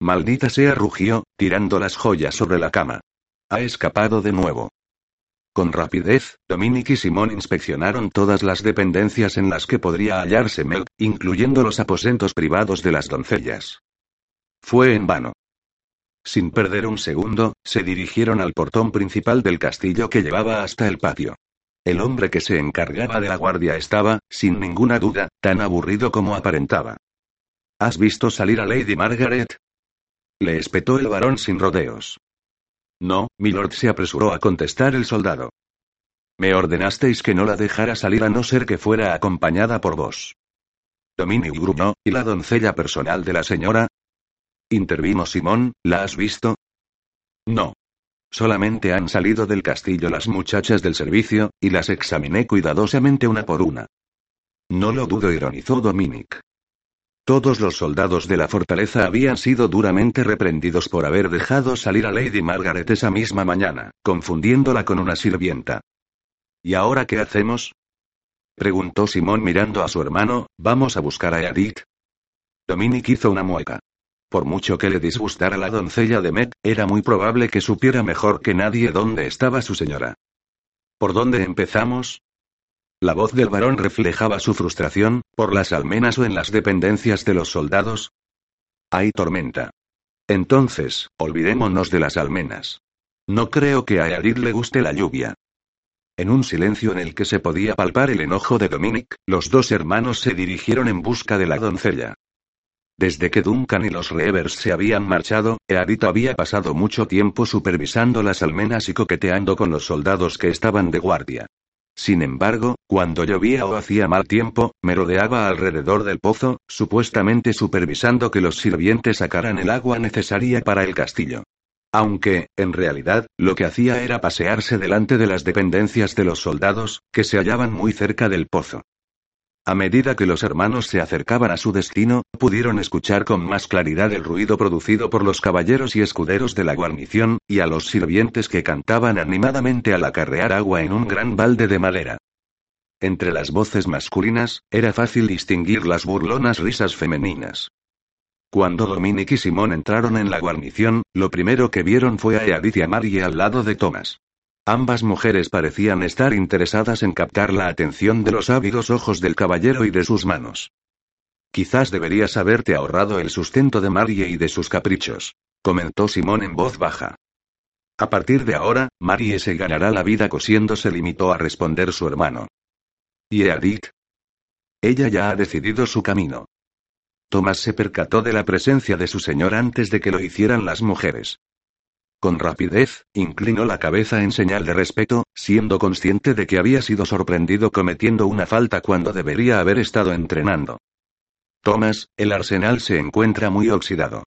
Maldita sea, rugió, tirando las joyas sobre la cama. Ha escapado de nuevo. Con rapidez, Dominic y Simón inspeccionaron todas las dependencias en las que podría hallarse Mel, incluyendo los aposentos privados de las doncellas. Fue en vano. Sin perder un segundo, se dirigieron al portón principal del castillo que llevaba hasta el patio. El hombre que se encargaba de la guardia estaba, sin ninguna duda, tan aburrido como aparentaba. ¿Has visto salir a Lady Margaret? Le espetó el varón sin rodeos. No, milord se apresuró a contestar el soldado. Me ordenasteis que no la dejara salir a no ser que fuera acompañada por vos. Dominic gruñó, ¿y la doncella personal de la señora? Intervino Simón, ¿la has visto? No. Solamente han salido del castillo las muchachas del servicio, y las examiné cuidadosamente una por una. No lo dudo, ironizó Dominic. Todos los soldados de la fortaleza habían sido duramente reprendidos por haber dejado salir a Lady Margaret esa misma mañana, confundiéndola con una sirvienta. ¿Y ahora qué hacemos? preguntó Simón mirando a su hermano, ¿vamos a buscar a Edith? Dominic hizo una mueca. Por mucho que le disgustara la doncella de Met, era muy probable que supiera mejor que nadie dónde estaba su señora. ¿Por dónde empezamos? La voz del varón reflejaba su frustración, por las almenas o en las dependencias de los soldados. Hay tormenta. Entonces, olvidémonos de las almenas. No creo que a Edith le guste la lluvia. En un silencio en el que se podía palpar el enojo de Dominic, los dos hermanos se dirigieron en busca de la doncella. Desde que Duncan y los Reavers se habían marchado, Edith había pasado mucho tiempo supervisando las almenas y coqueteando con los soldados que estaban de guardia. Sin embargo, cuando llovía o hacía mal tiempo, me rodeaba alrededor del pozo, supuestamente supervisando que los sirvientes sacaran el agua necesaria para el castillo. Aunque, en realidad, lo que hacía era pasearse delante de las dependencias de los soldados, que se hallaban muy cerca del pozo. A medida que los hermanos se acercaban a su destino, pudieron escuchar con más claridad el ruido producido por los caballeros y escuderos de la guarnición, y a los sirvientes que cantaban animadamente al acarrear agua en un gran balde de madera. Entre las voces masculinas, era fácil distinguir las burlonas risas femeninas. Cuando Dominic y Simón entraron en la guarnición, lo primero que vieron fue a Edith y a Marie al lado de Thomas. Ambas mujeres parecían estar interesadas en captar la atención de los ávidos ojos del caballero y de sus manos. Quizás deberías haberte ahorrado el sustento de Marie y de sus caprichos, comentó Simón en voz baja. A partir de ahora, Marie se ganará la vida cosiendo, se limitó a responder su hermano. ¿Y Edith? Ella ya ha decidido su camino. Tomás se percató de la presencia de su señor antes de que lo hicieran las mujeres. Con rapidez, inclinó la cabeza en señal de respeto, siendo consciente de que había sido sorprendido cometiendo una falta cuando debería haber estado entrenando. Thomas, el arsenal se encuentra muy oxidado.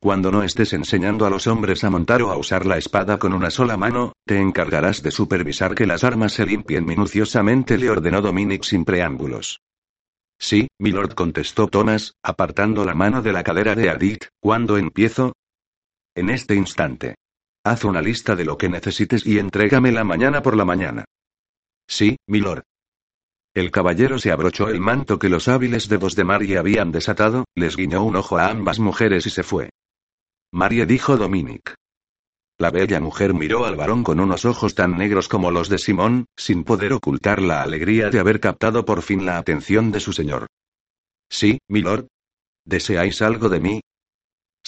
Cuando no estés enseñando a los hombres a montar o a usar la espada con una sola mano, te encargarás de supervisar que las armas se limpien minuciosamente, le ordenó Dominic sin preámbulos. Sí, milord contestó Thomas, apartando la mano de la cadera de Adit, ¿cuándo empiezo? En este instante. Haz una lista de lo que necesites y entrégamela mañana por la mañana. Sí, milord. El caballero se abrochó el manto que los hábiles dedos de Marie habían desatado, les guiñó un ojo a ambas mujeres y se fue. Marie dijo Dominic. La bella mujer miró al varón con unos ojos tan negros como los de Simón, sin poder ocultar la alegría de haber captado por fin la atención de su señor. Sí, milord. ¿Deseáis algo de mí?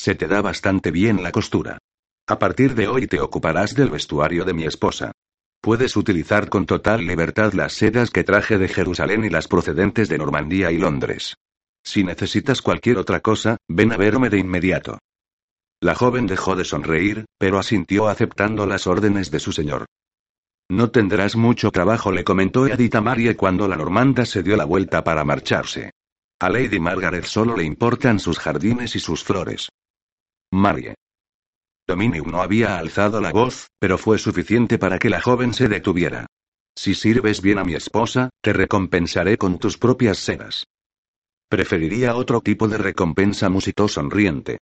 Se te da bastante bien la costura. A partir de hoy te ocuparás del vestuario de mi esposa. Puedes utilizar con total libertad las sedas que traje de Jerusalén y las procedentes de Normandía y Londres. Si necesitas cualquier otra cosa, ven a verme de inmediato. La joven dejó de sonreír, pero asintió aceptando las órdenes de su señor. No tendrás mucho trabajo, le comentó Edith a Marie cuando la normanda se dio la vuelta para marcharse. A Lady Margaret solo le importan sus jardines y sus flores. Marie. Dominic no había alzado la voz, pero fue suficiente para que la joven se detuviera. Si sirves bien a mi esposa, te recompensaré con tus propias sedas. Preferiría otro tipo de recompensa, musitó sonriente.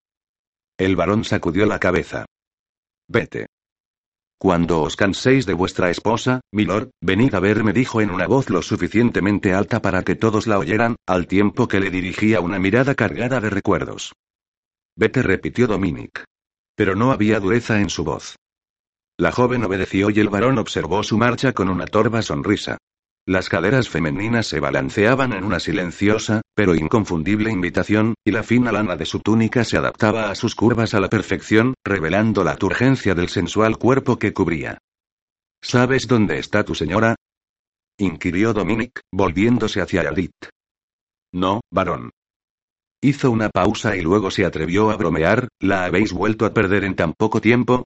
El varón sacudió la cabeza. Vete. Cuando os canséis de vuestra esposa, milord, venid a verme, dijo en una voz lo suficientemente alta para que todos la oyeran, al tiempo que le dirigía una mirada cargada de recuerdos. Vete, repitió Dominic. Pero no había dureza en su voz. La joven obedeció y el varón observó su marcha con una torva sonrisa. Las caderas femeninas se balanceaban en una silenciosa, pero inconfundible invitación, y la fina lana de su túnica se adaptaba a sus curvas a la perfección, revelando la turgencia del sensual cuerpo que cubría. ¿Sabes dónde está tu señora? inquirió Dominic, volviéndose hacia Edith. No, varón. Hizo una pausa y luego se atrevió a bromear, ¿la habéis vuelto a perder en tan poco tiempo?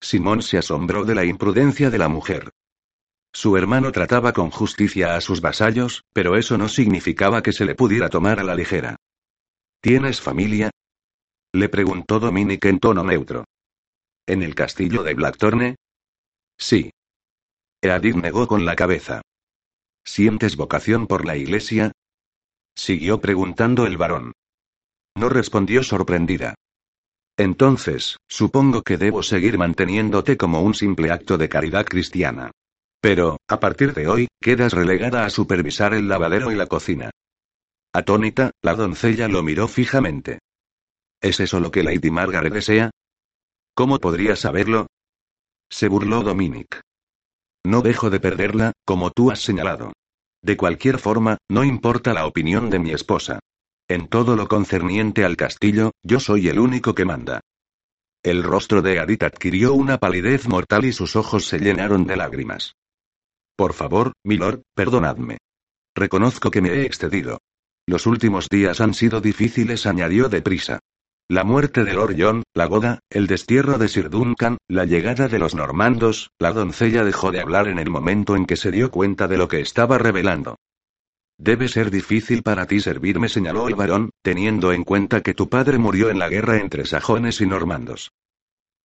Simón se asombró de la imprudencia de la mujer. Su hermano trataba con justicia a sus vasallos, pero eso no significaba que se le pudiera tomar a la ligera. ¿Tienes familia? Le preguntó Dominic en tono neutro. ¿En el castillo de Blackthorne? Sí. Edith negó con la cabeza. ¿Sientes vocación por la iglesia? Siguió preguntando el varón. No respondió sorprendida. Entonces, supongo que debo seguir manteniéndote como un simple acto de caridad cristiana. Pero, a partir de hoy, quedas relegada a supervisar el lavadero y la cocina. Atónita, la doncella lo miró fijamente. ¿Es eso lo que Lady Margaret desea? ¿Cómo podría saberlo? Se burló Dominic. No dejo de perderla, como tú has señalado. De cualquier forma, no importa la opinión de mi esposa. En todo lo concerniente al castillo, yo soy el único que manda. El rostro de Adit adquirió una palidez mortal y sus ojos se llenaron de lágrimas. Por favor, milord, perdonadme. Reconozco que me he excedido. Los últimos días han sido difíciles, añadió deprisa. La muerte de Lord John, la boda, el destierro de Sir Duncan, la llegada de los normandos, la doncella dejó de hablar en el momento en que se dio cuenta de lo que estaba revelando. Debe ser difícil para ti servirme, señaló el varón, teniendo en cuenta que tu padre murió en la guerra entre sajones y normandos.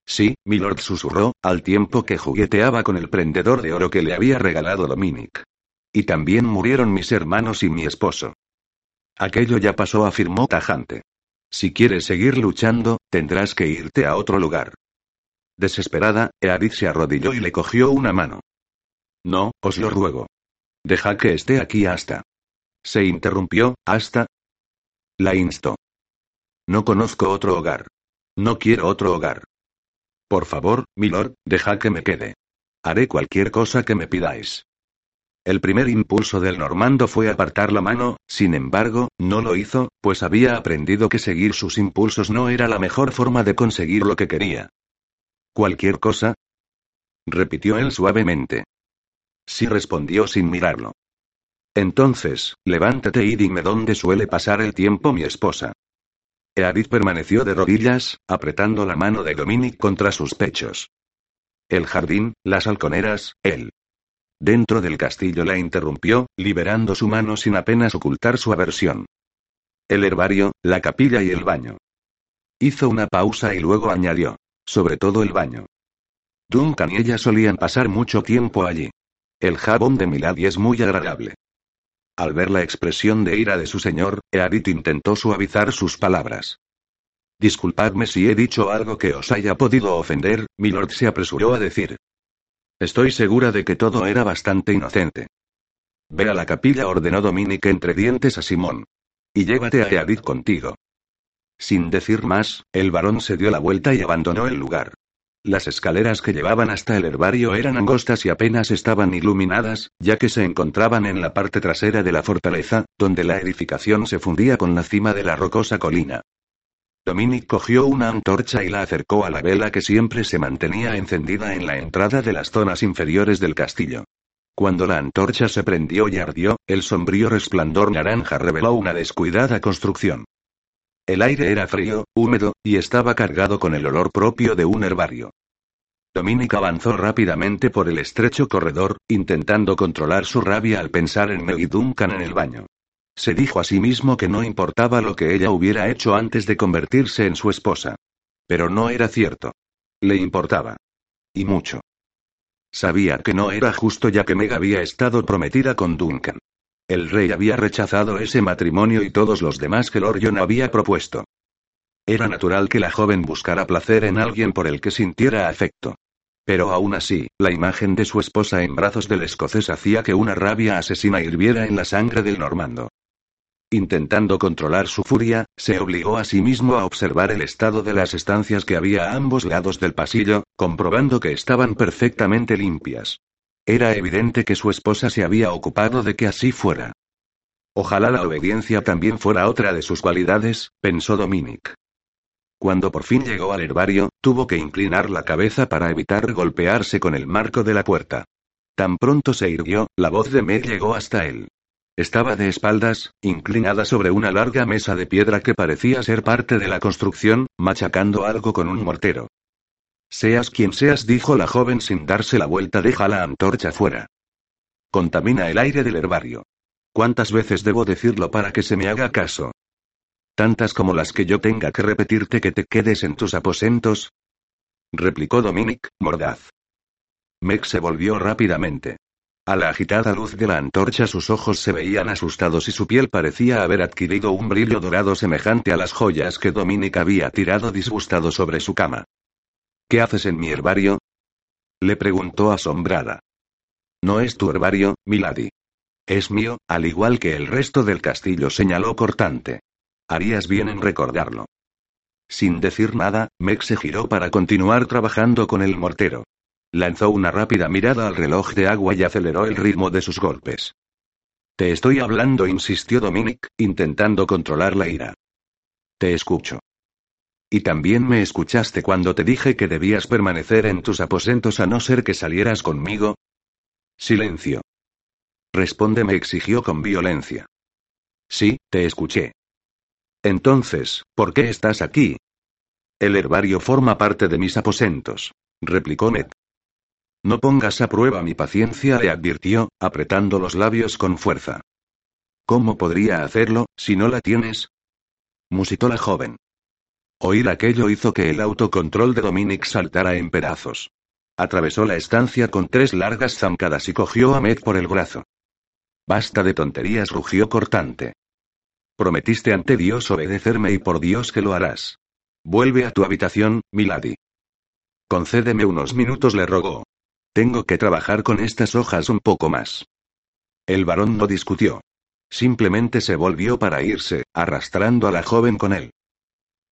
Sí, Milord susurró, al tiempo que jugueteaba con el prendedor de oro que le había regalado Dominic. Y también murieron mis hermanos y mi esposo. Aquello ya pasó, afirmó tajante. Si quieres seguir luchando, tendrás que irte a otro lugar. Desesperada, Eadith se arrodilló y le cogió una mano. No, os lo ruego. Deja que esté aquí hasta. Se interrumpió, hasta. La instó. No conozco otro hogar. No quiero otro hogar. Por favor, milord, deja que me quede. Haré cualquier cosa que me pidáis. El primer impulso del normando fue apartar la mano, sin embargo, no lo hizo, pues había aprendido que seguir sus impulsos no era la mejor forma de conseguir lo que quería. ¿Cualquier cosa? repitió él suavemente. Sí respondió sin mirarlo. Entonces, levántate y dime dónde suele pasar el tiempo mi esposa. Eadith permaneció de rodillas, apretando la mano de Dominic contra sus pechos. El jardín, las halconeras, él. Dentro del castillo la interrumpió, liberando su mano sin apenas ocultar su aversión. El herbario, la capilla y el baño. Hizo una pausa y luego añadió. Sobre todo el baño. Duncan y ella solían pasar mucho tiempo allí. El jabón de Milady es muy agradable. Al ver la expresión de ira de su señor, Eadith intentó suavizar sus palabras. Disculpadme si he dicho algo que os haya podido ofender, Milord se apresuró a decir. Estoy segura de que todo era bastante inocente. Ve a la capilla, ordenó Dominic entre dientes a Simón. Y llévate a Eadith contigo. Sin decir más, el varón se dio la vuelta y abandonó el lugar. Las escaleras que llevaban hasta el herbario eran angostas y apenas estaban iluminadas, ya que se encontraban en la parte trasera de la fortaleza, donde la edificación se fundía con la cima de la rocosa colina. Dominic cogió una antorcha y la acercó a la vela que siempre se mantenía encendida en la entrada de las zonas inferiores del castillo. Cuando la antorcha se prendió y ardió, el sombrío resplandor naranja reveló una descuidada construcción. El aire era frío, húmedo, y estaba cargado con el olor propio de un herbario. Dominic avanzó rápidamente por el estrecho corredor, intentando controlar su rabia al pensar en Meg y Duncan en el baño. Se dijo a sí mismo que no importaba lo que ella hubiera hecho antes de convertirse en su esposa. Pero no era cierto. Le importaba. Y mucho. Sabía que no era justo ya que Meg había estado prometida con Duncan. El rey había rechazado ese matrimonio y todos los demás que Lord John había propuesto. Era natural que la joven buscara placer en alguien por el que sintiera afecto. Pero aún así, la imagen de su esposa en brazos del escocés hacía que una rabia asesina hirviera en la sangre del normando. Intentando controlar su furia, se obligó a sí mismo a observar el estado de las estancias que había a ambos lados del pasillo, comprobando que estaban perfectamente limpias. Era evidente que su esposa se había ocupado de que así fuera. Ojalá la obediencia también fuera otra de sus cualidades, pensó Dominic. Cuando por fin llegó al herbario, tuvo que inclinar la cabeza para evitar golpearse con el marco de la puerta. Tan pronto se irguió, la voz de Meg llegó hasta él. Estaba de espaldas, inclinada sobre una larga mesa de piedra que parecía ser parte de la construcción, machacando algo con un mortero. Seas quien seas, dijo la joven sin darse la vuelta, deja la antorcha fuera. Contamina el aire del herbario. ¿Cuántas veces debo decirlo para que se me haga caso? Tantas como las que yo tenga que repetirte que te quedes en tus aposentos. replicó Dominic, mordaz. Meg se volvió rápidamente. A la agitada luz de la antorcha sus ojos se veían asustados y su piel parecía haber adquirido un brillo dorado semejante a las joyas que Dominic había tirado disgustado sobre su cama. ¿Qué haces en mi herbario? Le preguntó asombrada. No es tu herbario, Milady. Es mío, al igual que el resto del castillo, señaló cortante. Harías bien en recordarlo. Sin decir nada, Meg se giró para continuar trabajando con el mortero. Lanzó una rápida mirada al reloj de agua y aceleró el ritmo de sus golpes. Te estoy hablando, insistió Dominic, intentando controlar la ira. Te escucho. Y también me escuchaste cuando te dije que debías permanecer en tus aposentos a no ser que salieras conmigo. Silencio. Responde, me exigió con violencia. Sí, te escuché. Entonces, ¿por qué estás aquí? El herbario forma parte de mis aposentos, replicó Ned. No pongas a prueba mi paciencia, le advirtió, apretando los labios con fuerza. ¿Cómo podría hacerlo, si no la tienes? musitó la joven. Oír aquello hizo que el autocontrol de Dominic saltara en pedazos. Atravesó la estancia con tres largas zancadas y cogió a Meg por el brazo. Basta de tonterías, rugió cortante. Prometiste ante Dios obedecerme y por Dios que lo harás. Vuelve a tu habitación, Milady. Concédeme unos minutos, le rogó. Tengo que trabajar con estas hojas un poco más. El varón no discutió. Simplemente se volvió para irse, arrastrando a la joven con él.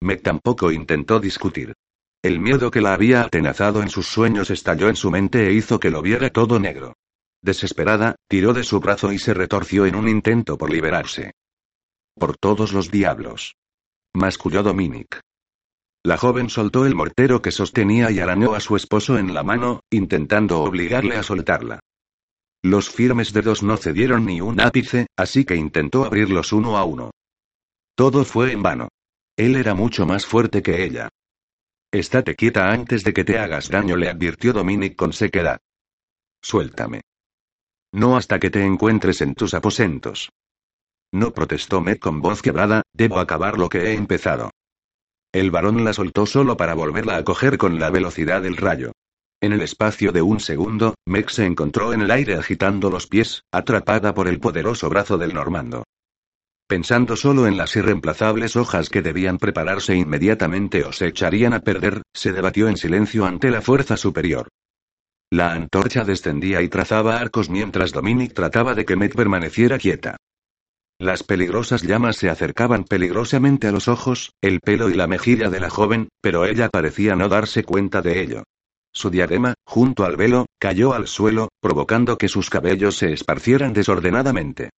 Meg tampoco intentó discutir. El miedo que la había atenazado en sus sueños estalló en su mente e hizo que lo viera todo negro. Desesperada, tiró de su brazo y se retorció en un intento por liberarse. Por todos los diablos. Masculló Dominic. La joven soltó el mortero que sostenía y arañó a su esposo en la mano, intentando obligarle a soltarla. Los firmes dedos no cedieron ni un ápice, así que intentó abrirlos uno a uno. Todo fue en vano. Él era mucho más fuerte que ella. Estate quieta antes de que te hagas daño, le advirtió Dominic con sequedad. Suéltame. No hasta que te encuentres en tus aposentos. No protestó Meg con voz quebrada, debo acabar lo que he empezado. El varón la soltó solo para volverla a coger con la velocidad del rayo. En el espacio de un segundo, Meg se encontró en el aire agitando los pies, atrapada por el poderoso brazo del normando. Pensando solo en las irreemplazables hojas que debían prepararse inmediatamente o se echarían a perder, se debatió en silencio ante la fuerza superior. La antorcha descendía y trazaba arcos mientras Dominic trataba de que Meg permaneciera quieta. Las peligrosas llamas se acercaban peligrosamente a los ojos, el pelo y la mejilla de la joven, pero ella parecía no darse cuenta de ello. Su diadema, junto al velo, cayó al suelo, provocando que sus cabellos se esparcieran desordenadamente.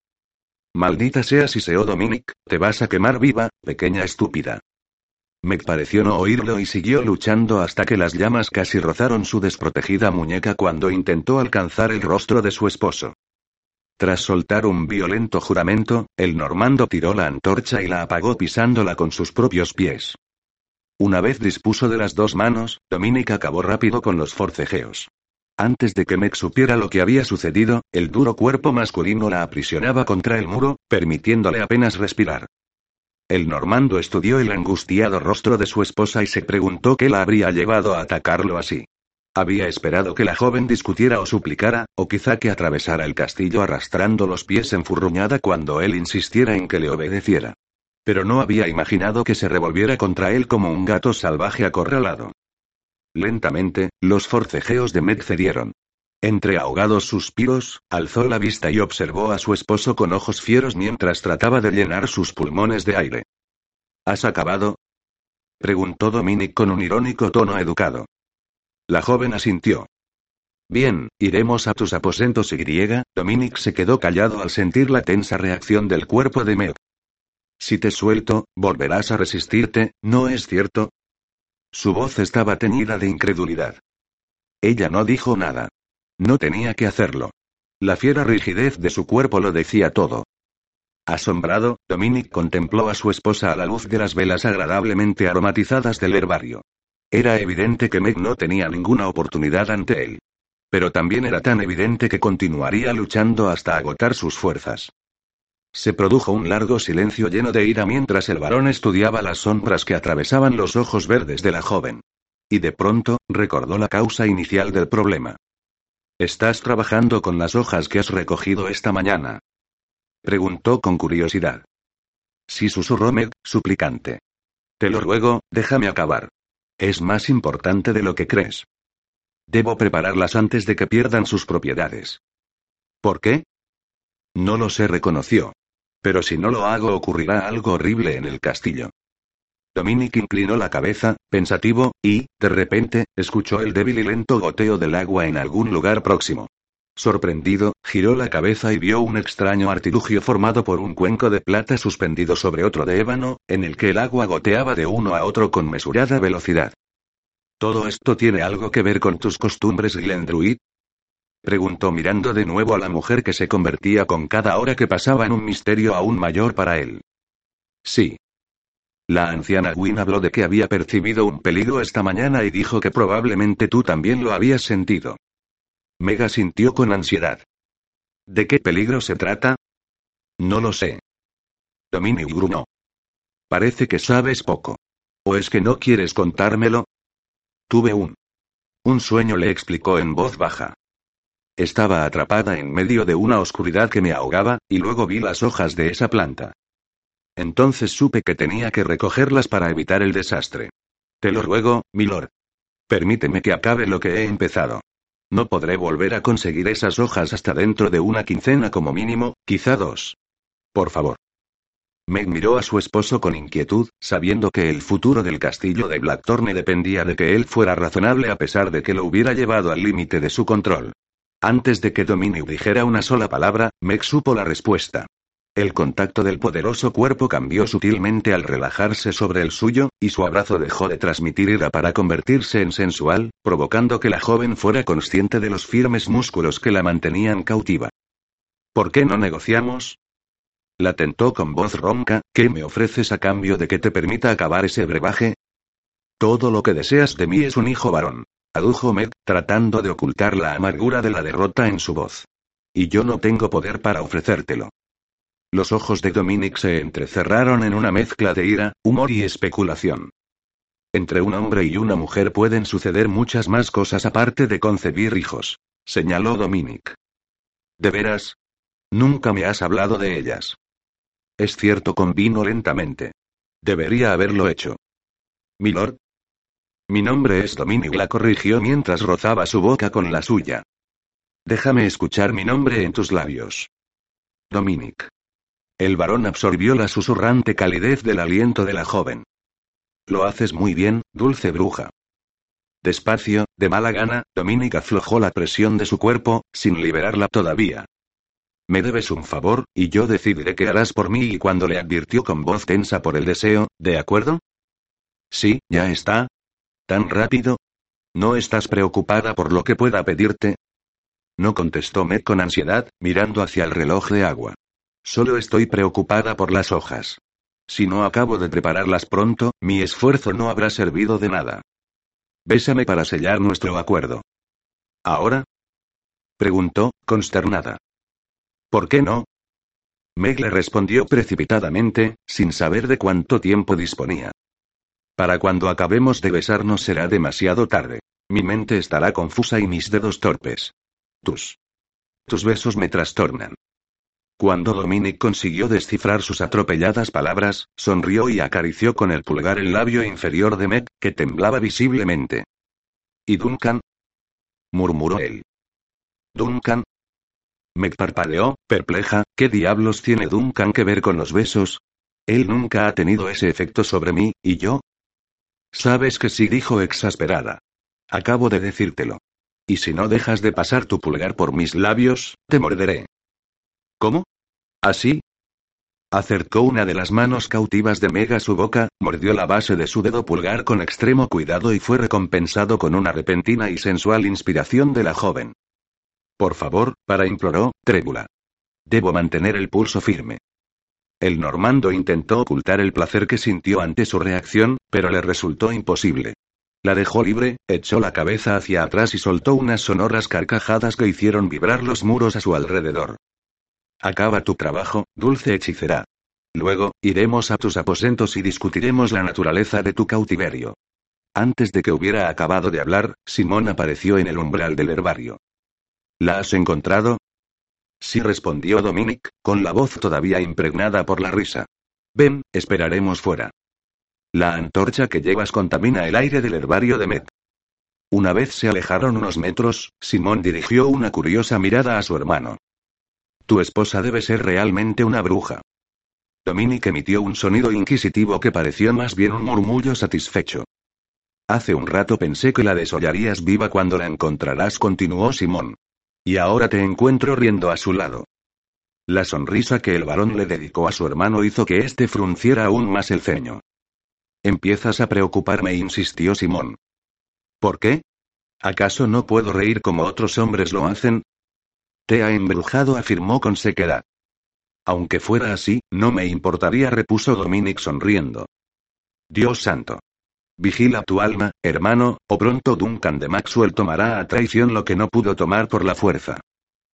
Maldita sea si seó Dominic, te vas a quemar viva, pequeña estúpida. Me pareció no oírlo y siguió luchando hasta que las llamas casi rozaron su desprotegida muñeca cuando intentó alcanzar el rostro de su esposo. Tras soltar un violento juramento, el normando tiró la antorcha y la apagó pisándola con sus propios pies. Una vez dispuso de las dos manos, Dominic acabó rápido con los forcejeos. Antes de que Meg supiera lo que había sucedido, el duro cuerpo masculino la aprisionaba contra el muro, permitiéndole apenas respirar. El normando estudió el angustiado rostro de su esposa y se preguntó qué la habría llevado a atacarlo así. Había esperado que la joven discutiera o suplicara, o quizá que atravesara el castillo arrastrando los pies enfurruñada cuando él insistiera en que le obedeciera. Pero no había imaginado que se revolviera contra él como un gato salvaje acorralado. Lentamente, los forcejeos de Meg cedieron. Entre ahogados suspiros, alzó la vista y observó a su esposo con ojos fieros mientras trataba de llenar sus pulmones de aire. ¿Has acabado? preguntó Dominic con un irónico tono educado. La joven asintió. Bien, iremos a tus aposentos y griega. Dominic se quedó callado al sentir la tensa reacción del cuerpo de Meg. Si te suelto, volverás a resistirte, ¿no es cierto? Su voz estaba teñida de incredulidad. Ella no dijo nada. No tenía que hacerlo. La fiera rigidez de su cuerpo lo decía todo. Asombrado, Dominic contempló a su esposa a la luz de las velas agradablemente aromatizadas del herbario. Era evidente que Meg no tenía ninguna oportunidad ante él. Pero también era tan evidente que continuaría luchando hasta agotar sus fuerzas. Se produjo un largo silencio lleno de ira mientras el varón estudiaba las sombras que atravesaban los ojos verdes de la joven. Y de pronto, recordó la causa inicial del problema. ¿Estás trabajando con las hojas que has recogido esta mañana? Preguntó con curiosidad. Sí susurró Meg, suplicante. Te lo ruego, déjame acabar. Es más importante de lo que crees. Debo prepararlas antes de que pierdan sus propiedades. ¿Por qué? No lo sé, reconoció. Pero si no lo hago ocurrirá algo horrible en el castillo. Dominic inclinó la cabeza, pensativo, y, de repente, escuchó el débil y lento goteo del agua en algún lugar próximo. Sorprendido, giró la cabeza y vio un extraño artilugio formado por un cuenco de plata suspendido sobre otro de ébano, en el que el agua goteaba de uno a otro con mesurada velocidad. ¿Todo esto tiene algo que ver con tus costumbres, Glendruid? Preguntó mirando de nuevo a la mujer que se convertía con cada hora que pasaba en un misterio aún mayor para él. Sí. La anciana Gwyn habló de que había percibido un peligro esta mañana y dijo que probablemente tú también lo habías sentido. Mega sintió con ansiedad. ¿De qué peligro se trata? No lo sé. Dominic gruñó. Parece que sabes poco. ¿O es que no quieres contármelo? Tuve un... Un sueño le explicó en voz baja. Estaba atrapada en medio de una oscuridad que me ahogaba, y luego vi las hojas de esa planta. Entonces supe que tenía que recogerlas para evitar el desastre. Te lo ruego, milord. Permíteme que acabe lo que he empezado. No podré volver a conseguir esas hojas hasta dentro de una quincena como mínimo, quizá dos. Por favor. Meg miró a su esposo con inquietud, sabiendo que el futuro del castillo de Blackthorne dependía de que él fuera razonable a pesar de que lo hubiera llevado al límite de su control. Antes de que Dominic dijera una sola palabra, Meg supo la respuesta. El contacto del poderoso cuerpo cambió sutilmente al relajarse sobre el suyo, y su abrazo dejó de transmitir ira para convertirse en sensual, provocando que la joven fuera consciente de los firmes músculos que la mantenían cautiva. ¿Por qué no negociamos? La tentó con voz ronca, ¿qué me ofreces a cambio de que te permita acabar ese brebaje? Todo lo que deseas de mí es un hijo varón, adujo Meg, tratando de ocultar la amargura de la derrota en su voz. Y yo no tengo poder para ofrecértelo. Los ojos de Dominic se entrecerraron en una mezcla de ira, humor y especulación. Entre un hombre y una mujer pueden suceder muchas más cosas aparte de concebir hijos, señaló Dominic. ¿De veras? Nunca me has hablado de ellas. Es cierto, convino lentamente. Debería haberlo hecho. Milord. Mi nombre es Dominic, la corrigió mientras rozaba su boca con la suya. Déjame escuchar mi nombre en tus labios. Dominic. El varón absorbió la susurrante calidez del aliento de la joven. Lo haces muy bien, dulce bruja. Despacio, de mala gana, Dominic aflojó la presión de su cuerpo, sin liberarla todavía. Me debes un favor, y yo decidiré qué harás por mí y cuando le advirtió con voz tensa por el deseo, ¿de acuerdo? Sí, ya está. ¿Tan rápido? ¿No estás preocupada por lo que pueda pedirte? No contestó Meg con ansiedad, mirando hacia el reloj de agua. Solo estoy preocupada por las hojas. Si no acabo de prepararlas pronto, mi esfuerzo no habrá servido de nada. Bésame para sellar nuestro acuerdo. ¿Ahora? preguntó, consternada. ¿Por qué no? Meg le respondió precipitadamente, sin saber de cuánto tiempo disponía. Para cuando acabemos de besarnos será demasiado tarde. Mi mente estará confusa y mis dedos torpes. Tus. Tus besos me trastornan. Cuando Dominic consiguió descifrar sus atropelladas palabras, sonrió y acarició con el pulgar el labio inferior de Meg, que temblaba visiblemente. ¿Y Duncan? murmuró él. ¿Duncan? Meg parpadeó, perpleja, ¿qué diablos tiene Duncan que ver con los besos? Él nunca ha tenido ese efecto sobre mí, ¿y yo? Sabes que sí, dijo exasperada. Acabo de decírtelo. Y si no dejas de pasar tu pulgar por mis labios, te morderé. ¿Cómo? ¿Así? Acercó una de las manos cautivas de Meg a su boca, mordió la base de su dedo pulgar con extremo cuidado y fue recompensado con una repentina y sensual inspiración de la joven. Por favor, para imploró, trébula. Debo mantener el pulso firme. El normando intentó ocultar el placer que sintió ante su reacción, pero le resultó imposible. La dejó libre, echó la cabeza hacia atrás y soltó unas sonoras carcajadas que hicieron vibrar los muros a su alrededor. Acaba tu trabajo, dulce hechicera. Luego, iremos a tus aposentos y discutiremos la naturaleza de tu cautiverio. Antes de que hubiera acabado de hablar, Simón apareció en el umbral del herbario. ¿La has encontrado? Sí respondió Dominic, con la voz todavía impregnada por la risa. Ven, esperaremos fuera. La antorcha que llevas contamina el aire del herbario de Met. Una vez se alejaron unos metros, Simón dirigió una curiosa mirada a su hermano. Tu esposa debe ser realmente una bruja. Dominic emitió un sonido inquisitivo que pareció más bien un murmullo satisfecho. Hace un rato pensé que la desollarías viva cuando la encontrarás, continuó Simón. Y ahora te encuentro riendo a su lado. La sonrisa que el varón le dedicó a su hermano hizo que éste frunciera aún más el ceño. Empiezas a preocuparme, insistió Simón. ¿Por qué? ¿Acaso no puedo reír como otros hombres lo hacen? Te ha embrujado, afirmó con sequedad. Aunque fuera así, no me importaría, repuso Dominic sonriendo. Dios santo. Vigila tu alma, hermano, o pronto Duncan de Maxwell tomará a traición lo que no pudo tomar por la fuerza.